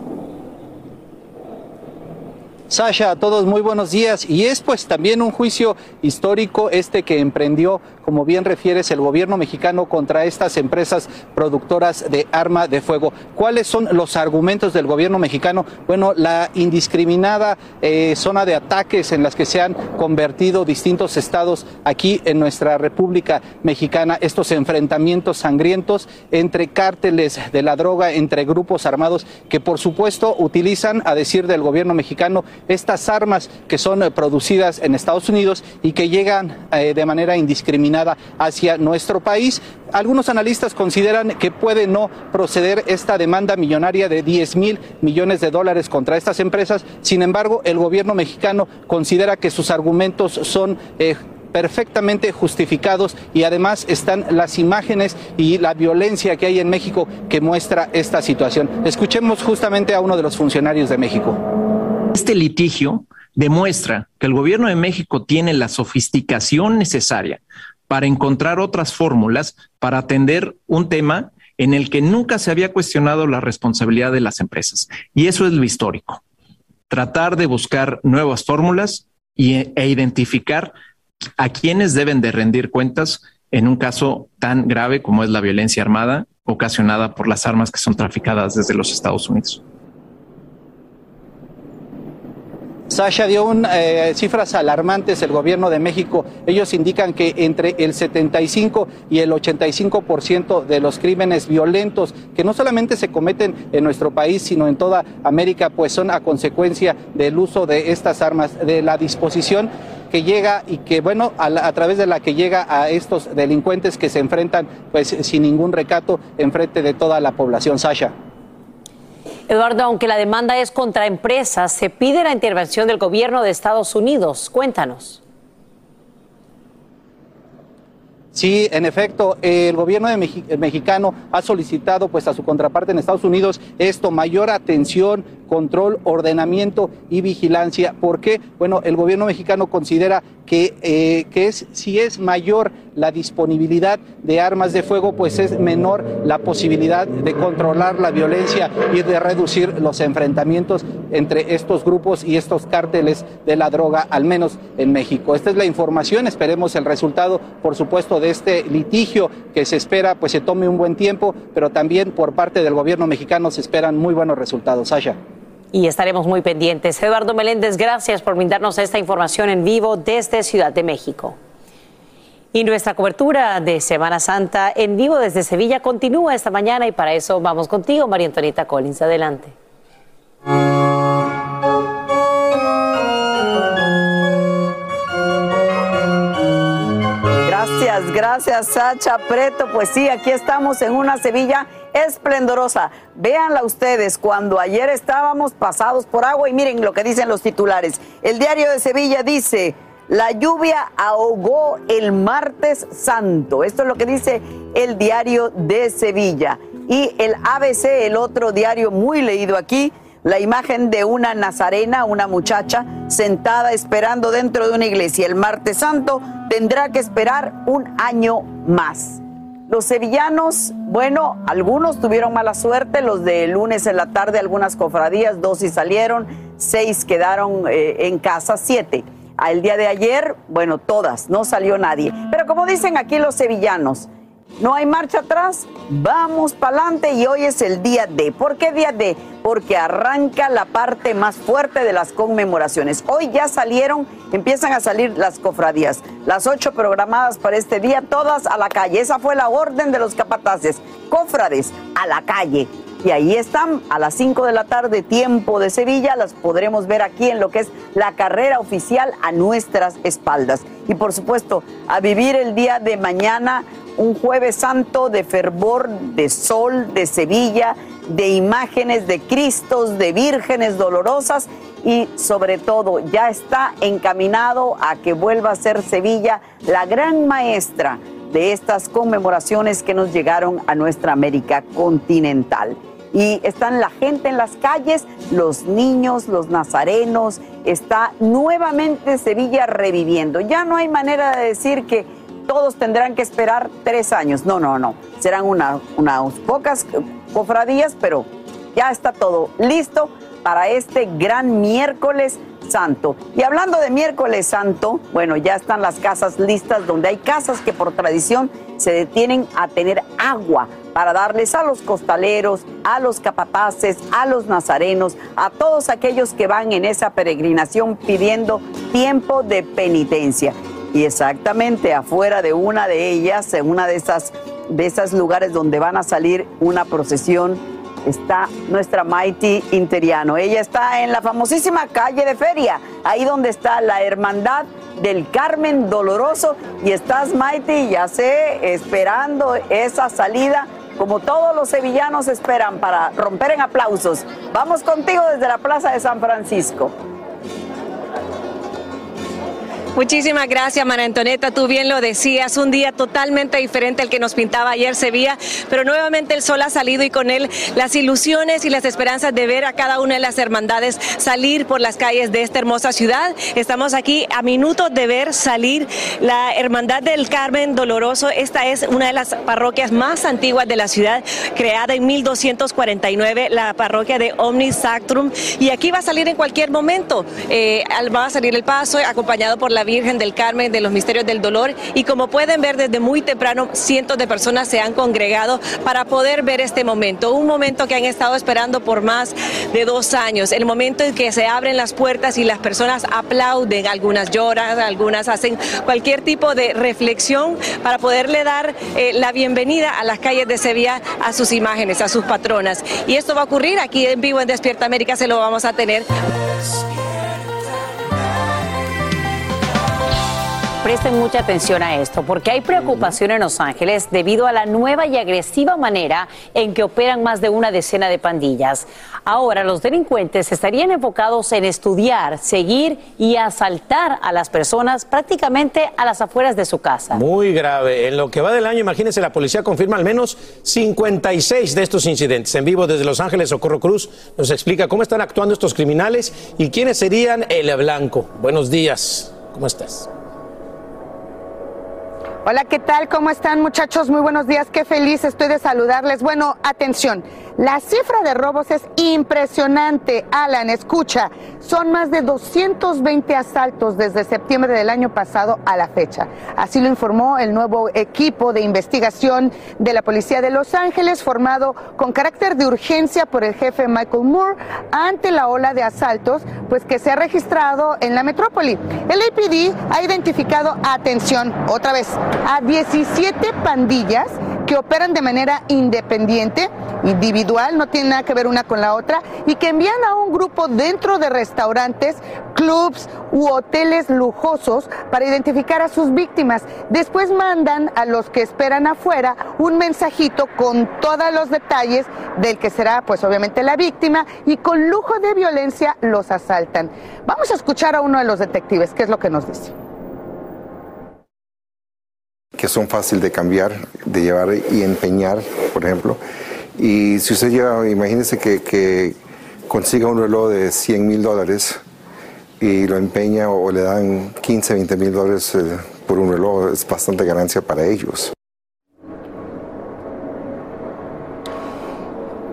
Sasha, a todos muy buenos días. Y es pues también un juicio histórico este que emprendió, como bien refieres, el gobierno mexicano contra estas empresas productoras de arma de fuego. ¿Cuáles son los argumentos del gobierno mexicano? Bueno, la indiscriminada eh, zona de ataques en las que se han convertido distintos estados aquí en nuestra República Mexicana, estos enfrentamientos sangrientos entre cárteles de la droga, entre grupos armados que por supuesto utilizan, a decir del gobierno mexicano, estas armas que son producidas en Estados Unidos y que llegan eh, de manera indiscriminada hacia nuestro país. Algunos analistas consideran que puede no proceder esta demanda millonaria de 10 mil millones de dólares contra estas empresas. Sin embargo, el gobierno mexicano considera que sus argumentos son eh, perfectamente justificados y además están las imágenes y la violencia que hay en México que muestra esta situación. Escuchemos justamente a uno de los funcionarios de México. Este litigio demuestra que el gobierno de México tiene la sofisticación necesaria para encontrar otras fórmulas para atender un tema en el que nunca se había cuestionado la responsabilidad de las empresas. Y eso es lo histórico. Tratar de buscar nuevas fórmulas y, e identificar a quienes deben de rendir cuentas en un caso tan grave como es la violencia armada ocasionada por las armas que son traficadas desde los Estados Unidos. Sasha dio un, eh, cifras alarmantes el gobierno de México. Ellos indican que entre el 75 y el 85% de los crímenes violentos que no solamente se cometen en nuestro país, sino en toda América, pues son a consecuencia del uso de estas armas, de la disposición que llega y que, bueno, a, a, través de la que llega a estos delincuentes que se enfrentan, pues sin ningún recato, enfrente de toda la población. Sasha. Eduardo, aunque la demanda es contra empresas, se pide la intervención del gobierno de Estados Unidos. Cuéntanos. Sí, en efecto, el gobierno mexicano ha solicitado pues a su contraparte en Estados Unidos esto, mayor atención, control, ordenamiento y vigilancia. ¿Por qué? Bueno, el gobierno mexicano considera que, eh, que es, si es mayor la disponibilidad de armas de fuego, pues es menor la posibilidad de controlar la violencia y de reducir los enfrentamientos entre estos grupos y estos cárteles de la droga, al menos en México. Esta es la información, esperemos el resultado, por supuesto, de este litigio que se espera, pues se tome un buen tiempo, pero también por parte del gobierno mexicano se esperan muy buenos resultados. Sasha y estaremos muy pendientes. Eduardo Meléndez, gracias por brindarnos esta información en vivo desde Ciudad de México. Y nuestra cobertura de Semana Santa en vivo desde Sevilla continúa esta mañana y para eso vamos contigo, María Antonita Collins. Adelante. Gracias, gracias Sacha Preto. Pues sí, aquí estamos en una Sevilla esplendorosa. Véanla ustedes, cuando ayer estábamos pasados por agua y miren lo que dicen los titulares. El diario de Sevilla dice, la lluvia ahogó el martes santo. Esto es lo que dice el diario de Sevilla. Y el ABC, el otro diario muy leído aquí, la imagen de una nazarena, una muchacha sentada esperando dentro de una iglesia. El martes santo tendrá que esperar un año más. Los sevillanos, bueno, algunos tuvieron mala suerte, los de lunes en la tarde, algunas cofradías, dos y salieron, seis quedaron eh, en casa, siete. El día de ayer, bueno, todas, no salió nadie. Pero como dicen aquí los sevillanos, no hay marcha atrás, vamos para adelante y hoy es el día D. ¿Por qué día D? Porque arranca la parte más fuerte de las conmemoraciones. Hoy ya salieron, empiezan a salir las cofradías. Las ocho programadas para este día, todas a la calle. Esa fue la orden de los capataces. Cofrades a la calle. Y ahí están a las 5 de la tarde, tiempo de Sevilla. Las podremos ver aquí en lo que es la carrera oficial a nuestras espaldas. Y por supuesto, a vivir el día de mañana un jueves santo de fervor, de sol, de Sevilla, de imágenes de Cristos, de vírgenes dolorosas y sobre todo ya está encaminado a que vuelva a ser Sevilla la gran maestra de estas conmemoraciones que nos llegaron a nuestra América continental. Y están la gente en las calles, los niños, los nazarenos, está nuevamente Sevilla reviviendo. Ya no hay manera de decir que todos tendrán que esperar tres años. No, no, no. Serán unas pocas cofradías, pero ya está todo listo para este gran miércoles santo. Y hablando de miércoles santo, bueno, ya están las casas listas donde hay casas que por tradición se detienen a tener agua para darles a los costaleros, a los capataces, a los nazarenos, a todos aquellos que van en esa peregrinación pidiendo tiempo de penitencia. Y exactamente afuera de una de ellas, en una de esas de esos lugares donde van a salir una procesión está nuestra Mighty Interiano. Ella está en la famosísima calle de Feria, ahí donde está la hermandad del Carmen Doloroso. Y estás, Mighty, ya sé, esperando esa salida como todos los sevillanos esperan para romper en aplausos. Vamos contigo desde la Plaza de San Francisco. Muchísimas gracias, María Antonieta. Tú bien lo decías, un día totalmente diferente al que nos pintaba ayer Sevilla, pero nuevamente el sol ha salido y con él las ilusiones y las esperanzas de ver a cada una de las hermandades salir por las calles de esta hermosa ciudad. Estamos aquí a minutos de ver salir la Hermandad del Carmen Doloroso. Esta es una de las parroquias más antiguas de la ciudad, creada en 1249, la parroquia de Omni Sacrum. Y aquí va a salir en cualquier momento. Eh, va a salir el paso acompañado por la Virgen del Carmen de los Misterios del Dolor y como pueden ver desde muy temprano cientos de personas se han congregado para poder ver este momento, un momento que han estado esperando por más de dos años, el momento en que se abren las puertas y las personas aplauden, algunas lloran, algunas hacen cualquier tipo de reflexión para poderle dar eh, la bienvenida a las calles de Sevilla a sus imágenes, a sus patronas. Y esto va a ocurrir aquí en vivo en Despierta América, se lo vamos a tener. Presten mucha atención a esto, porque hay preocupación en Los Ángeles debido a la nueva y agresiva manera en que operan más de una decena de pandillas. Ahora los delincuentes estarían enfocados en estudiar, seguir y asaltar a las personas prácticamente a las afueras de su casa. Muy grave. En lo que va del año, imagínense, la policía confirma al menos 56 de estos incidentes. En vivo desde Los Ángeles, Socorro Cruz nos explica cómo están actuando estos criminales y quiénes serían el blanco. Buenos días. ¿Cómo estás? Hola, ¿qué tal? ¿Cómo están muchachos? Muy buenos días, qué feliz estoy de saludarles. Bueno, atención, la cifra de robos es impresionante. Alan, escucha, son más de 220 asaltos desde septiembre del año pasado a la fecha. Así lo informó el nuevo equipo de investigación de la Policía de Los Ángeles, formado con carácter de urgencia por el jefe Michael Moore ante la ola de asaltos pues que se ha registrado en la metrópoli. El APD ha identificado, atención, otra vez, a 17 pandillas que operan de manera independiente, individual, no tiene nada que ver una con la otra, y que envían a un grupo dentro de restaurantes, clubs u hoteles lujosos para identificar a sus víctimas. Después mandan a los que esperan afuera un mensajito con todos los detalles del que será, pues obviamente, la víctima y con lujo de violencia los asaltan. Vamos a escuchar a uno de los detectives, qué es lo que nos dice que son fáciles de cambiar, de llevar y empeñar, por ejemplo. Y si usted lleva, imagínese que, consiga un reloj de 100 mil dólares y lo empeña o le dan 15, 20 mil dólares eh, por un reloj, es bastante ganancia para ellos.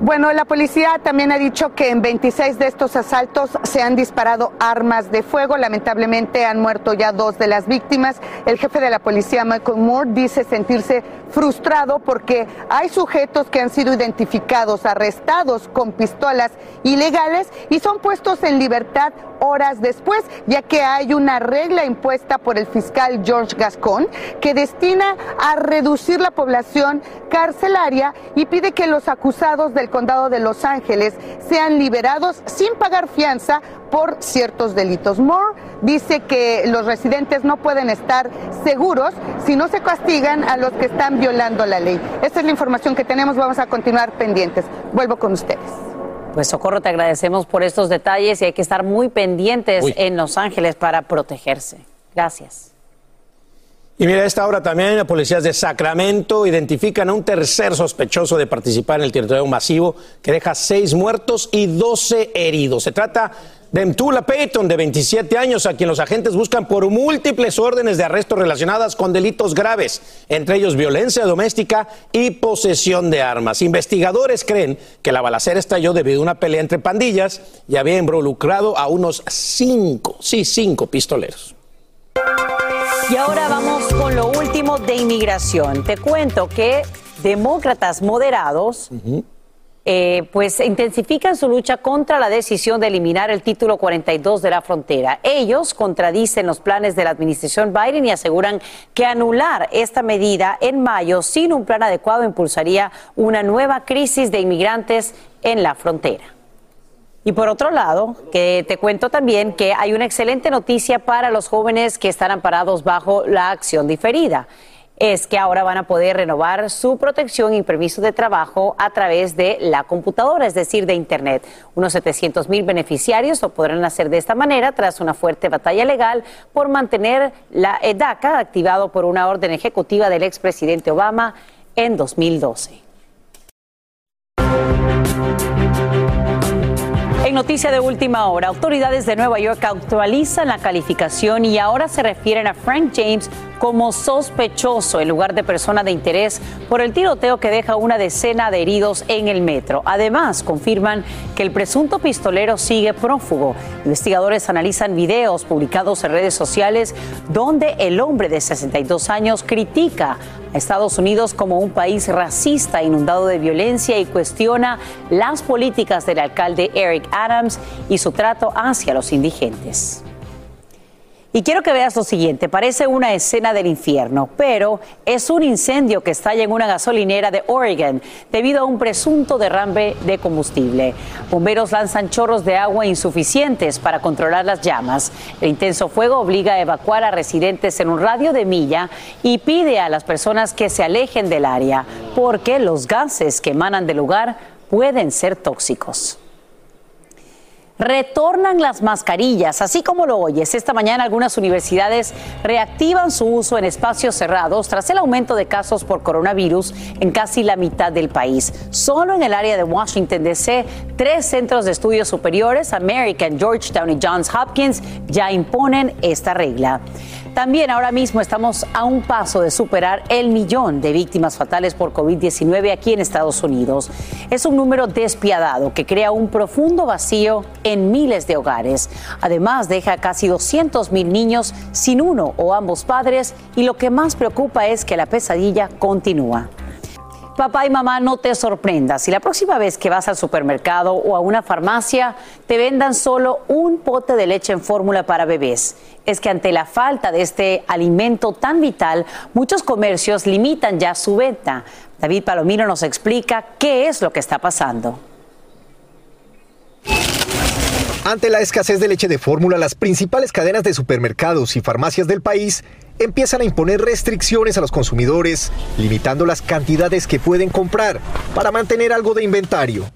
Bueno, la policía también ha dicho que en 26 de estos asaltos se han disparado armas de fuego. Lamentablemente han muerto ya dos de las víctimas. El jefe de la policía, Michael Moore, dice sentirse frustrado porque hay sujetos que han sido identificados, arrestados con pistolas ilegales y son puestos en libertad horas después, ya que hay una regla impuesta por el fiscal George Gascon que destina a reducir la población carcelaria y pide que los acusados del condado de Los Ángeles sean liberados sin pagar fianza por ciertos delitos. Moore dice que los residentes no pueden estar seguros si no se castigan a los que están violando la ley. Esta es la información que tenemos, vamos a continuar pendientes. Vuelvo con ustedes. Pues Socorro, te agradecemos por estos detalles y hay que estar muy pendientes Uy. en Los Ángeles para protegerse. Gracias. Y mira, a esta hora también las policías de Sacramento identifican a un tercer sospechoso de participar en el tiroteo masivo que deja seis muertos y 12 heridos. Se trata de Mtula Payton, de 27 años, a quien los agentes buscan por múltiples órdenes de arresto relacionadas con delitos graves, entre ellos violencia doméstica y posesión de armas. Investigadores creen que la balacera estalló debido a una pelea entre pandillas y había involucrado a unos cinco, sí, cinco pistoleros. Y ahora vamos con lo último de inmigración. Te cuento que demócratas moderados eh, pues intensifican su lucha contra la decisión de eliminar el título 42 de la frontera. Ellos contradicen los planes de la administración Biden y aseguran que anular esta medida en mayo sin un plan adecuado impulsaría una nueva crisis de inmigrantes en la frontera. Y por otro lado, que te cuento también que hay una excelente noticia para los jóvenes que están amparados bajo la acción diferida. Es que ahora van a poder renovar su protección y permiso de trabajo a través de la computadora, es decir, de Internet. Unos 700 mil beneficiarios lo podrán hacer de esta manera tras una fuerte batalla legal por mantener la DACA activado por una orden ejecutiva del expresidente Obama en 2012. En noticia de última hora, autoridades de Nueva York actualizan la calificación y ahora se refieren a Frank James como sospechoso en lugar de persona de interés por el tiroteo que deja una decena de heridos en el metro. Además, confirman que el presunto pistolero sigue prófugo. Investigadores analizan videos publicados en redes sociales donde el hombre de 62 años critica a Estados Unidos como un país racista inundado de violencia y cuestiona las políticas del alcalde Eric Adams y su trato hacia los indigentes. Y quiero que veas lo siguiente, parece una escena del infierno, pero es un incendio que estalla en una gasolinera de Oregon debido a un presunto derrame de combustible. Bomberos lanzan chorros de agua insuficientes para controlar las llamas. El intenso fuego obliga a evacuar a residentes en un radio de milla y pide a las personas que se alejen del área porque los gases que emanan del lugar pueden ser tóxicos. Retornan las mascarillas, así como lo oyes. Esta mañana algunas universidades reactivan su uso en espacios cerrados tras el aumento de casos por coronavirus en casi la mitad del país. Solo en el área de Washington DC, tres centros de estudios superiores, American, Georgetown y Johns Hopkins, ya imponen esta regla. También ahora mismo estamos a un paso de superar el millón de víctimas fatales por COVID-19 aquí en Estados Unidos. Es un número despiadado que crea un profundo vacío en miles de hogares. Además, deja a casi 200 mil niños sin uno o ambos padres y lo que más preocupa es que la pesadilla continúa. Papá y mamá, no te sorprendas. Si la próxima vez que vas al supermercado o a una farmacia te vendan solo un pote de leche en fórmula para bebés, es que ante la falta de este alimento tan vital, muchos comercios limitan ya su venta. David Palomino nos explica qué es lo que está pasando. Ante la escasez de leche de fórmula, las principales cadenas de supermercados y farmacias del país empiezan a imponer restricciones a los consumidores, limitando las cantidades que pueden comprar para mantener algo de inventario.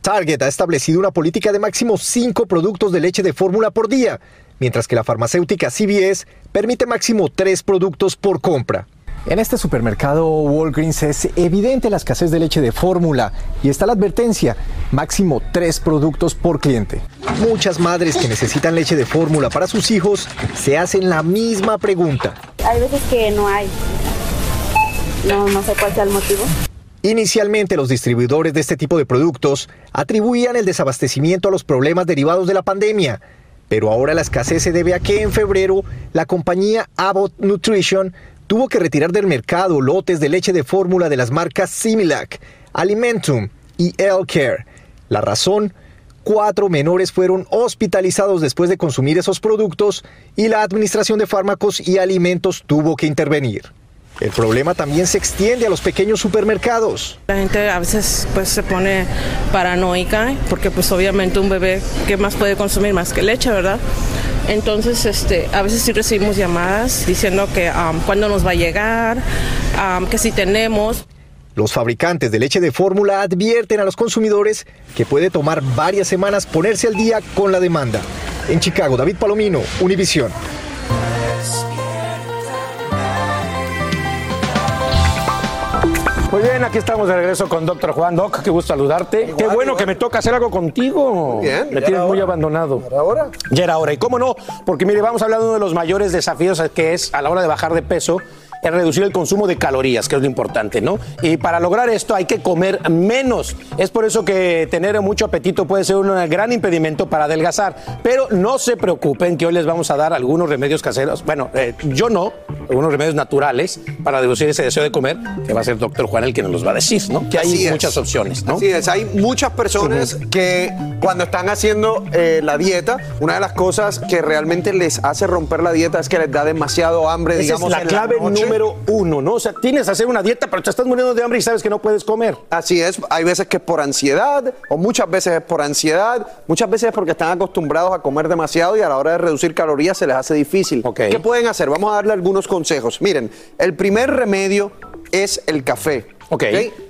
Target ha establecido una política de máximo 5 productos de leche de fórmula por día, mientras que la farmacéutica CVS permite máximo 3 productos por compra. En este supermercado Walgreens es evidente la escasez de leche de fórmula y está la advertencia, máximo tres productos por cliente. Muchas madres que necesitan leche de fórmula para sus hijos se hacen la misma pregunta. Hay veces que no hay. No, no sé cuál sea el motivo. Inicialmente los distribuidores de este tipo de productos atribuían el desabastecimiento a los problemas derivados de la pandemia, pero ahora la escasez se debe a que en febrero la compañía Abbott Nutrition tuvo que retirar del mercado lotes de leche de fórmula de las marcas Similac, Alimentum y Care. La razón, cuatro menores fueron hospitalizados después de consumir esos productos y la Administración de Fármacos y Alimentos tuvo que intervenir. El problema también se extiende a los pequeños supermercados. La gente a veces pues se pone paranoica porque pues obviamente un bebé ¿qué más puede consumir más que leche, ¿verdad? Entonces este a veces sí recibimos llamadas diciendo que um, cuándo nos va a llegar, um, que si tenemos. Los fabricantes de leche de fórmula advierten a los consumidores que puede tomar varias semanas ponerse al día con la demanda. En Chicago, David Palomino, Univisión. Muy bien, aquí estamos de regreso con Doctor Juan Doc. Qué gusto saludarte. Qué bueno que me toca hacer algo contigo. bien, Me ya tienes era muy abandonado. ahora? Ya era hora. ¿Y cómo no? Porque mire, vamos a hablar de uno de los mayores desafíos que es a la hora de bajar de peso. Es reducir el consumo de calorías, que es lo importante, ¿no? Y para lograr esto hay que comer menos. Es por eso que tener mucho apetito puede ser un gran impedimento para adelgazar. Pero no se preocupen que hoy les vamos a dar algunos remedios caseros. Bueno, eh, yo no, algunos remedios naturales para reducir ese deseo de comer, que va a ser doctor Juan el que nos los va a decir, ¿no? Que hay Así es. muchas opciones, ¿no? Así es, hay muchas personas que cuando están haciendo eh, la dieta, una de las cosas que realmente les hace romper la dieta es que les da demasiado hambre, Esa digamos, es la clave noche. Número uno, ¿no? O sea, tienes que hacer una dieta, pero te estás muriendo de hambre y sabes que no puedes comer. Así es, hay veces que es por ansiedad, o muchas veces es por ansiedad, muchas veces es porque están acostumbrados a comer demasiado y a la hora de reducir calorías se les hace difícil. ¿Qué pueden hacer? Vamos a darle algunos consejos. Miren, el primer remedio es el café. Ok.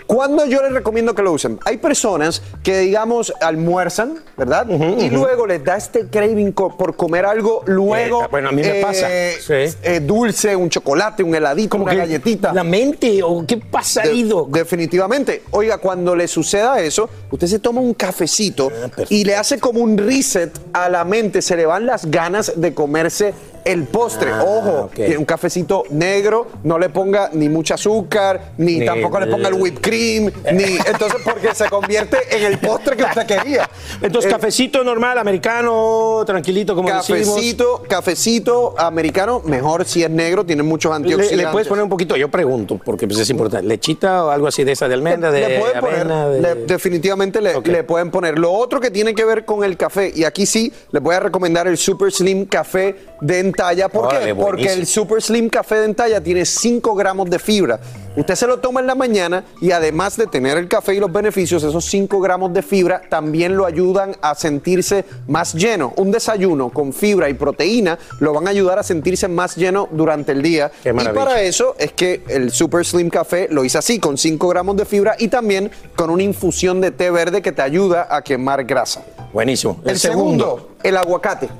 ¿Cuándo yo les recomiendo que lo usen? Hay personas que, digamos, almuerzan, ¿verdad? y luego les da este craving co- por comer algo, luego. Eh, bueno, a mí me pasa. Sí. eh, dulce, un chocolate, un heladito, una que galletita. la mente, o qué pasa ahí? Definitivamente. Oiga, cuando le suceda eso, usted se toma un cafecito Ah, y le hace como un reset a la mente, se le van las ganas de comerse el postre. Ah, Ojo, ok. tiene un cafecito negro, no le ponga ni mucha azúcar, ni, Ni- tampoco le ponga el whipped cream, ni (laughs) entonces porque se convierte en el postre que usted quería. Entonces, cafecito normal, americano, tranquilito, como decimos. Cafecito, cafecito americano, mejor si es negro, tiene muchos Le, antioxidantes. le puedes poner un poquito, yo pregunto, porque pues, es importante, lechita o algo así de esa de almendra, de le pueden poner, avena, de- le- definitivamente le, le pueden poner. Lo otro que tiene que ver con el café, y aquí sí les voy a recomendar el Super Slim Café de ¿Por Órale, qué? Porque el Super Slim Café de Entalla tiene 5 gramos de fibra. Usted se lo toma en la mañana y además de tener el café y los beneficios, esos 5 gramos de fibra también lo ayudan a sentirse más lleno. Un desayuno con fibra y proteína lo van a ayudar a sentirse más lleno durante el día. Qué y para eso es que el Super Slim Café lo hice así, con 5 gramos de fibra y también con una infusión de té verde que te ayuda a quemar grasa. Buenísimo. El, segundo, el aguacate.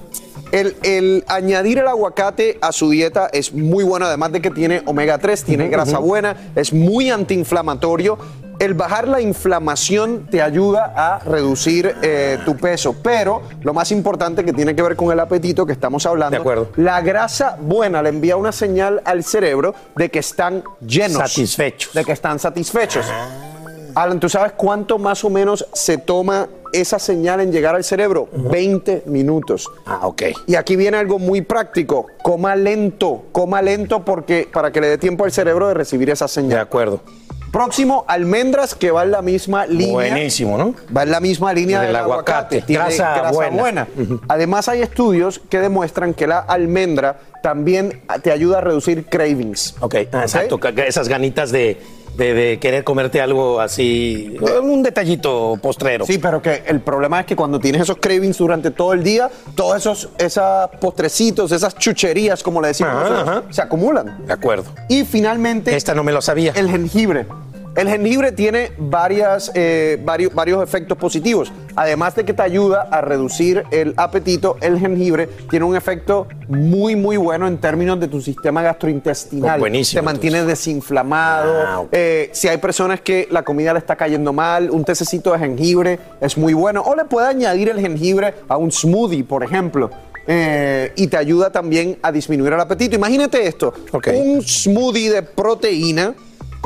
El, el añadir el aguacate a su dieta es muy bueno, además de que tiene omega 3, tiene grasa buena, es muy antiinflamatorio. El bajar la inflamación te ayuda a reducir eh, tu peso, pero lo más importante que tiene que ver con el apetito que estamos hablando, De acuerdo. la grasa buena le envía una señal al cerebro de que están llenos. Satisfechos. De que están satisfechos. Alan, ¿tú sabes cuánto más o menos se toma esa señal en llegar al cerebro? 20 minutos. Ah, ok. Y aquí viene algo muy práctico. Coma lento, coma lento porque para que le dé tiempo al cerebro de recibir esa señal. De acuerdo. Próximo, almendras que va en la misma línea. Buenísimo, ¿no? Va en la misma línea Del del, aguacate. aguacate. Tiene Grasa grasa, buena. buena. Además, hay estudios que demuestran que la almendra también te ayuda a reducir cravings. Ok, ah, exacto. Esas ganitas de, de- de querer comerte algo así, un detallito postrero. Sí, pero que el problema es que cuando tienes esos cravings durante todo el día, todos esos, esos postrecitos, esas chucherías, como le decimos, Ajá, nosotros, ajá. se acumulan. De acuerdo. Y finalmente. Esta no me lo sabía. El jengibre. El jengibre tiene varias, eh, varios, varios efectos positivos. Además de que te ayuda a reducir el apetito, el jengibre tiene un efecto muy, muy bueno en términos de tu sistema gastrointestinal. Oh, buenísimo, Te mantiene desinflamado. Ah. Eh, si hay personas que la comida le está cayendo mal, un tececito de jengibre es muy bueno. O le puede añadir el jengibre a un smoothie, por ejemplo. eh, y te ayuda también a disminuir el apetito. Imagínate esto: un smoothie de proteína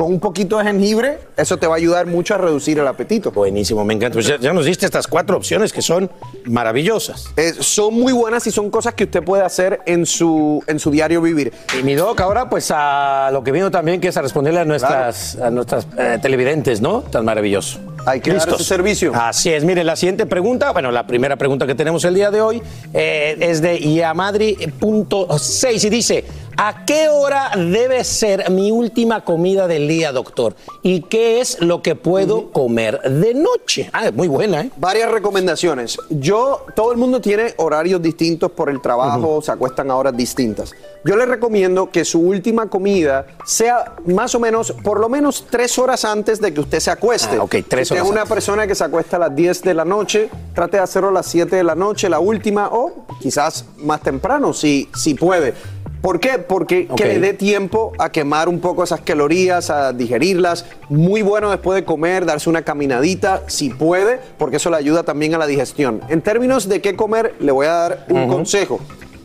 con un poquito de jengibre, eso te va a ayudar mucho a reducir el apetito. Buenísimo, me encanta. Pues ya, ya nos diste estas cuatro opciones que son maravillosas. Eh, son muy buenas y son cosas que usted puede hacer en su, en su diario vivir. Y mi doc, ahora pues a lo que vino también, que es a responderle a nuestras, a nuestras eh, televidentes, ¿no? Tan maravilloso. Hay que dar ese servicio. Así es. Mire, la siguiente pregunta, bueno, la primera pregunta que tenemos el día de hoy eh, es de Yamadri.6 y dice, ¿a qué hora debe ser mi última comida del día, doctor? ¿Y qué es lo que puedo comer de noche? Ah, muy buena, ¿eh? Varias recomendaciones. Yo, todo el mundo tiene horarios distintos por el trabajo, se acuestan a horas distintas. Yo les recomiendo que su última comida sea más o menos, por lo menos tres horas antes de que usted se acueste. Ah, ok, tres horas es una persona que se acuesta a las 10 de la noche, trate de hacerlo a las 7 de la noche, la última, o quizás más temprano, si, si puede. ¿Por qué? Porque Ok. que le dé tiempo a quemar un poco esas calorías, a digerirlas. Muy bueno después de comer, darse una caminadita, si puede, porque eso le ayuda también a la digestión. En términos de qué comer, le voy a dar un consejo.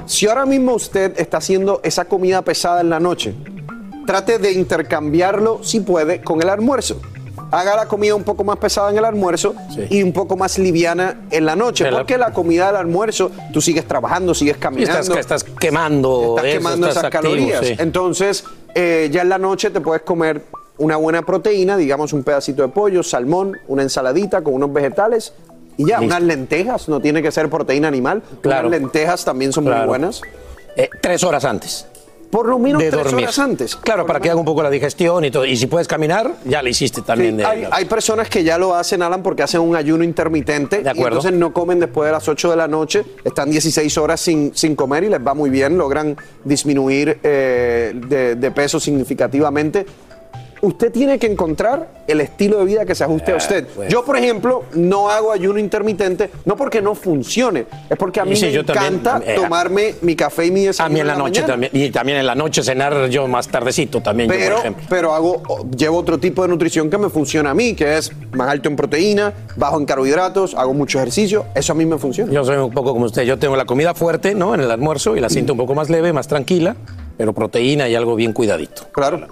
Si ahora mismo usted está haciendo esa comida pesada en la noche, trate de intercambiarlo, si puede, con el almuerzo. Haga la comida un poco más pesada en el almuerzo y un poco más liviana en la noche. Porque la comida del almuerzo, tú sigues trabajando, sigues caminando. estás, estás quemando Estás eso, quemando estás esas activo, calorías. sí. Entonces, eh, ya en la noche te puedes comer una buena proteína, digamos un pedacito de pollo, salmón, una ensaladita con unos vegetales y ya, Listo. unas lentejas, no tiene que ser proteína animal. Claro. Unas lentejas también son muy buenas. Eh, tres horas antes. Por lo menos de tres dormir. horas antes. Claro, para que haga un poco la digestión y todo. Y si puedes caminar, ya lo hiciste también. Sí, de- hay, hay personas que ya lo hacen, Alan, porque hacen un ayuno intermitente. Y acuerdo. entonces no comen después de las 8 de la noche, están 16 horas sin, sin comer y les va muy bien, logran disminuir eh, de, de peso significativamente. Usted tiene que encontrar el estilo de vida que se ajuste a usted. pues. Yo, por ejemplo, no hago ayuno intermitente, no porque no funcione, es porque a mí sí, me yo también, encanta eh, tomarme mi café y mi A desayuno mí en la noche mañana. también. Y también en la noche cenar yo más tardecito también, yo, Pero, por ejemplo. pero hago, llevo otro tipo de nutrición que me funciona a mí, que es más alto en proteína, bajo en carbohidratos, hago mucho ejercicio, eso a mí me funciona. Yo soy un poco como usted. Yo tengo la comida fuerte, ¿no? En el almuerzo y la siento un poco más leve, más tranquila, pero proteína y algo bien cuidadito. Claro.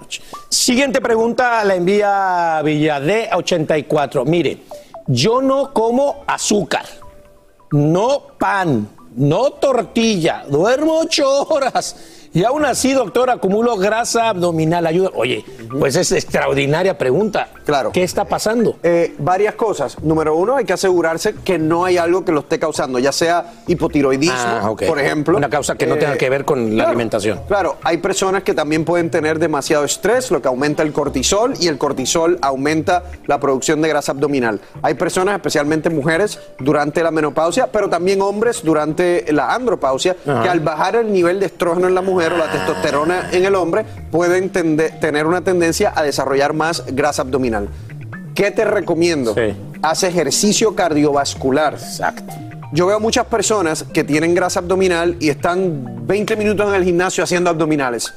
Siguiente pregunta la envía Villadé84. Mire, yo no como azúcar, no pan, no tortilla, duermo ocho horas. Y aún así, doctor, acumulo grasa abdominal. Ayuda. Oye, pues es extraordinaria pregunta. Claro. ¿Qué está pasando? Eh, varias cosas. Número uno, hay que asegurarse que no hay algo que lo esté causando, ya sea hipotiroidismo, Ah, por ejemplo. Una causa que no tenga que ver con la alimentación. Claro, hay personas que también pueden tener demasiado estrés, lo que aumenta el cortisol y el cortisol aumenta la producción de grasa abdominal. Hay personas, especialmente mujeres, durante la menopausia, pero también hombres durante la andropausia, Ajá. que al bajar el nivel de estrógeno en la mujer o la testosterona en el hombre, pueden tener una tendencia a desarrollar más grasa abdominal. ¿Qué te recomiendo? Haz ejercicio cardiovascular. Exacto. Yo veo muchas personas que tienen grasa abdominal y están 20 minutos en el gimnasio haciendo abdominales.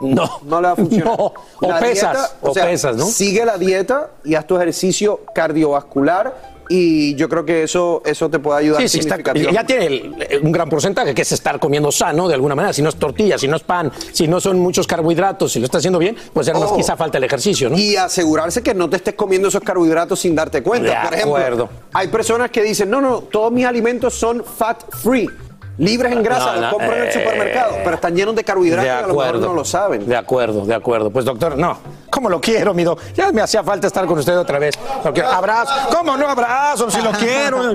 No. No le va a funcionar. No. O La pesas, o sea, pesas, ¿no? Sigue la dieta y haz tu ejercicio cardiovascular y yo creo que eso, eso te puede ayudar Sí, sí, está- ya tiene el- un gran porcentaje, que es estar comiendo sano de alguna manera. Si no es tortilla, si no es pan, si no son muchos carbohidratos, si lo está haciendo bien, pues ya más Oh. quizá falta el ejercicio, ¿no? Y asegurarse que no te estés comiendo esos carbohidratos sin darte cuenta. De Por ejemplo, acuerdo. hay personas que dicen, no, no, todos mis alimentos son fat free, libres en grasa, No, los no, compro en el eh, supermercado, pero están llenos de carbohidratos De y a lo mejor no lo saben. De acuerdo, de acuerdo. Pues doctor, no. ¿Cómo lo quiero, mi doc? Ya me hacía falta estar con usted otra vez. Lo quiero. Abrazo. ¿Cómo no abrazo? Si lo quiero.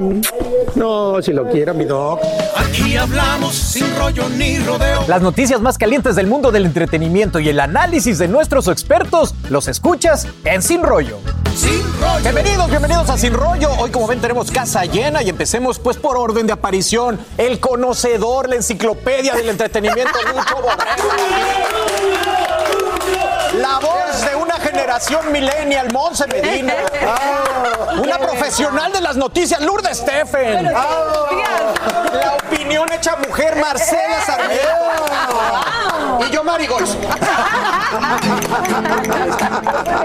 No, si lo quiero, mi doc. Aquí hablamos sin rollo ni rodeo. Las noticias más calientes del mundo del entretenimiento y el análisis de nuestros expertos los escuchas en Sin Rollo. Sin rollo. Bienvenidos, bienvenidos a Sin Rollo. Hoy, como ven, tenemos casa llena y empecemos pues por orden de aparición. El conocedor, la enciclopedia del entretenimiento, Lucho Borrego. La voz de una generación millennial, Monse Medina. (laughs) Una profesional de las noticias, Lourdes Steffen. La opinión hecha mujer, Marcela Sarmiento. Y yo, Marigold.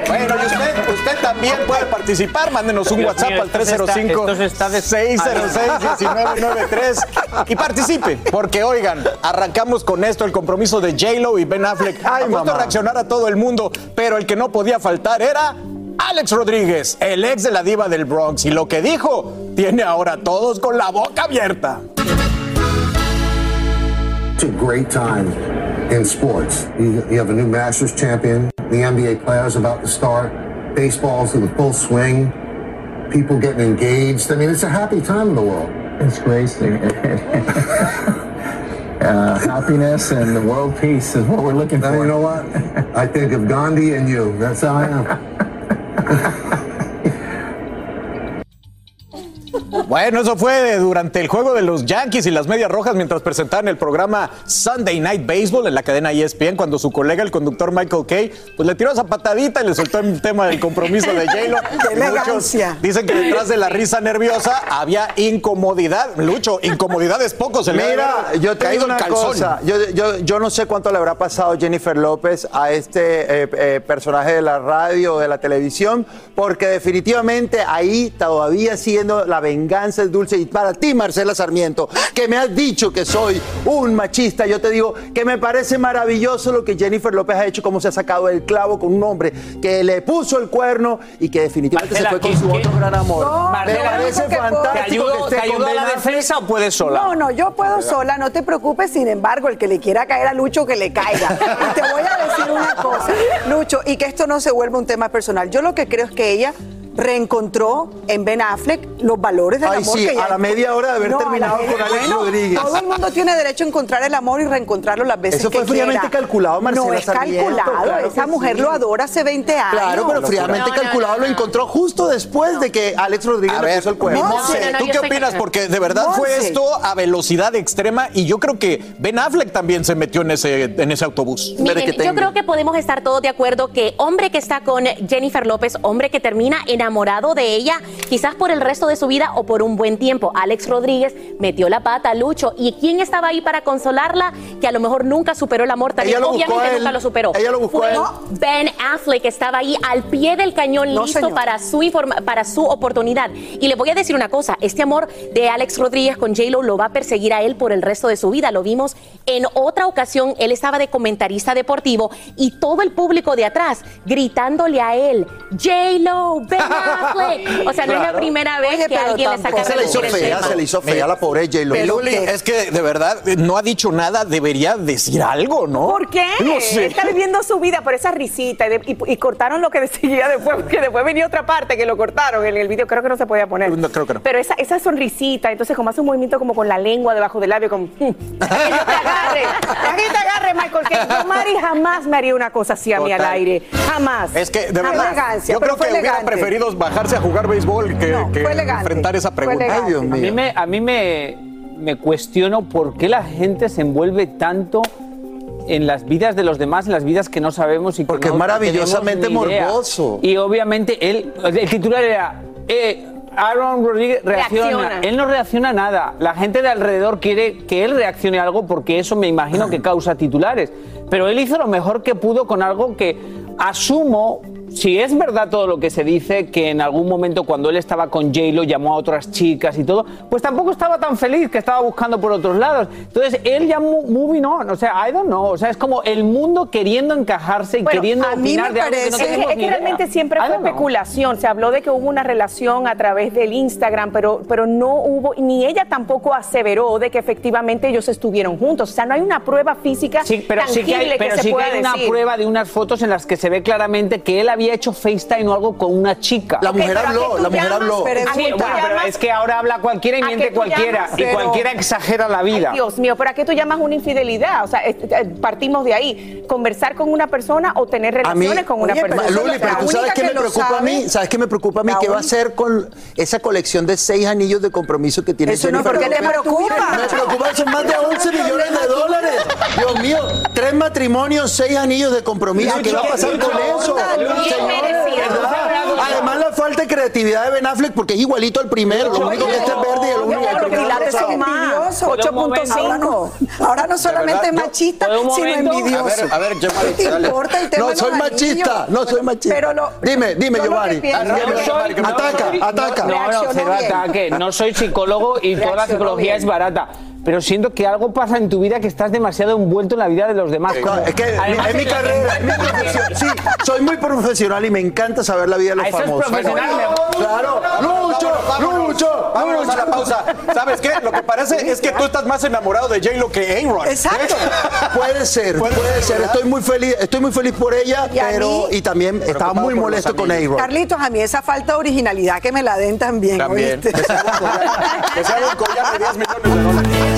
Bueno, y usted, usted también puede participar. Mándenos un Dios WhatsApp mío, al esto se está- 305 esto se está de- 606-1993 y participe, porque oigan, arrancamos con esto el compromiso de J-Lo y Ben Affleck. Ay, a reaccionar a todo el mundo, pero el que no podía faltar era Alex Rodríguez, el ex de la diva del Bronx, y lo que dijo tiene ahora a todos con la boca abierta. It's a great time in sports. You, you have a new Masters champion. The NBA playoffs about to start. Baseball's in the full swing. people getting engaged. I mean, it's a happy time in the world. It's great. (laughs) uh, happiness and the world peace is what we're looking Now, for. you know what? I think of Gandhi and you. That's how I am. (laughs) Bueno, eso fue durante el juego de los Yankees y las Medias Rojas mientras presentaban el programa Sunday Night Baseball en la cadena ESPN cuando su colega, el conductor Michael Kay, pues le tiró esa patadita y le soltó el tema del compromiso de J-Lo. (laughs) Dicen que detrás de la risa nerviosa había incomodidad. Lucho, incomodidad es poco. Se le ha Mira, haber yo te caído digo el una calzón. cosa. Yo, yo, yo no sé cuánto le habrá pasado Jennifer López a este eh, eh, personaje de la radio o de la televisión, porque definitivamente ahí todavía siendo la venganza es dulce. Y para ti, Marcela Sarmiento, que me has dicho que soy un machista, yo te digo que me parece maravilloso lo que Jennifer López ha hecho, cómo se ha sacado el clavo con un hombre que le puso el cuerno y que definitivamente se fue con su otro gran amor. No, me Marcela, parece ¿te fantástico ¿Te ayudo- que esté te ayudo a la defensa o puedes sola? No, no, yo puedo sola, no te preocupes. Sin embargo, el que le quiera caer a Lucho, que le caiga. Y te voy a decir una cosa, Lucho, y que esto no se vuelva un tema personal. Yo lo que creo es que ella reencontró en Ben Affleck los valores del Ay, amor sí, que a la media hora de haber No, terminado con Alex bueno, Rodríguez. Todo el mundo tiene derecho a encontrar el amor y reencontrarlo las veces Eso fue que fríamente quiera. calculado, Marcela No es Sarmiento, calculado, claro esa mujer sí. lo adora hace 20 años. Claro, pero fríamente calculado lo encontró justo después de que Alex Rodríguez A le ver, puso el cuerno. Monse, ¿tú qué opinas? Porque de verdad fue esto a velocidad extrema y yo creo que Ben Affleck también se metió en ese, en ese autobús. Miren, yo creo que podemos estar todos de acuerdo que hombre que está con Jennifer López, hombre que termina enamorado de ella, quizás por el resto de su vida o por un buen tiempo. Alex Rodríguez metió la pata, Lucho. ¿Y quién estaba ahí para consolarla? Que a lo mejor nunca superó el amor también. Ella lo buscó Obviamente nunca lo superó. Ella lo buscó Fue. Ben Affleck que estaba ahí al pie del cañón No, listo señor. para su, informa- para su oportunidad. Y le voy a decir una cosa, este amor de Alex Rodríguez con J-Lo lo va a perseguir a él por el resto de su vida. Lo vimos en otra ocasión, él estaba de comentarista deportivo y todo el público de atrás gritándole a él, J-Lo, Ben O sea, no es la primera vez que alguien le saca se le hizo fea, tema. se le hizo fea a la pobre J-Lo. Luli, es que de verdad eh, no ha dicho nada, debería decir algo, ¿no? ¿Por qué? No sé. Está viviendo su vida por esa risita y, de- y- y cortaron lo que (laughs) decía después, porque después venía otra parte que lo cortaron en el video, creo que no se podía poner. No, creo que no. Pero esa, esa sonrisita, entonces como hace un movimiento como con la lengua debajo del labio, como... "Mm, que yo te (laughs) agarre, aquí te agarre, Michael, que yo, Mari, jamás me haría una cosa así a mí al aire, jamás. Es que, de verdad, Elegancia, yo creo que fue hubiera elegante. Bajarse a jugar béisbol que, que fue elegante. enfrentar esa pregunta. Ay, Dios A mí, me, a mí me, me cuestiono por qué la gente se envuelve tanto en las vidas de los demás, en las vidas que no sabemos y que Porque no es maravillosamente morboso. Y obviamente él, el titular era eh, Aaron Rodríguez reacciona. Reacciona. Él no reacciona a nada. La gente de alrededor quiere que él reaccione a algo porque eso me imagino que (clears throat) causa titulares. Pero él hizo lo mejor que pudo con algo que asumo, si es verdad todo lo que se dice, que en algún momento cuando él estaba con J-Lo llamó a otras chicas y todo, pues tampoco estaba tan feliz que estaba buscando por otros lados. Entonces él ya moving on, o sea, I don't know, o sea, es como el mundo queriendo encajarse y Bueno, queriendo a mí opinar me de algo que no parece- es que, es que realmente siempre fue especulación. Se habló de que hubo una relación a través del Instagram, pero, pero no hubo, ni ella tampoco aseveró de que efectivamente ellos estuvieron juntos. O sea, no hay una prueba física Sí, pero sí que tangible hay, pero se sí que pueda hay una decir. prueba de unas fotos en las que se ve claramente que él había hecho FaceTime o algo con una chica. La mujer habló, la mujer habló. Sí, bueno, pero es que ahora habla cualquiera y ¿A miente cualquiera. llamas? Y Pero- cualquiera exagera la vida. Ay, Dios mío, ¿pero a qué tú llamas una infidelidad? O sea, es- eh, partimos de ahí. Conversar con una persona o tener mí, relaciones con una Oye, persona. Luli, pero tú sabes qué me preocupa a mí, ¿sabes qué me preocupa a mí? ¿Qué va a hacer con esa colección de seis anillos de compromiso que tiene Eso no, ¿por qué te preocupa? Me preocupa, son más de (laughs) 11 millones de dólares. Dios mío, tres matrimonios, seis anillos de compromiso. ¿Qué va a pasar con eso? Además, la falta de creatividad de Ben Affleck, porque es igualito al primero. Lo único que este es verde y el único que es son más. Envidioso, 8.5. Ahora no, ahora no solamente yo- machista, ¿puedo un sino envidioso. A ver, a ver, Giovanni, ¿Qué te dale. importa el tema No de soy machista, no soy machista. Pero lo- dime, dime, Giovanni. No, no no Ataca, ataca. No, no, cero ataque. No soy psicólogo y toda la psicología es barata. Pero siento que algo pasa en tu vida que estás demasiado envuelto en la vida de los demás. Como- es que Además, es mi carrera, es mi (laughs) profesión. Sí, soy muy profesional y me encanta saber la vida de los Ah, eso es famosos. profesional. Claro, Lucho, Lucho, Vámonos a la pausa. ¿Sabes qué? Lo que parece es que tú estás más enamorado de J-Lo que A-Rod. Exacto. (laughs) Puede ser, puede, ser. Estoy muy feliz, estoy muy feliz por ella, Y a pero mí- y también estaba muy molesto con. A-Rod. Carlitos, a mí esa falta de originalidad que me la den también. También. ¿oíste? Que un collar- que se haga un collar de 10 millones de dólares.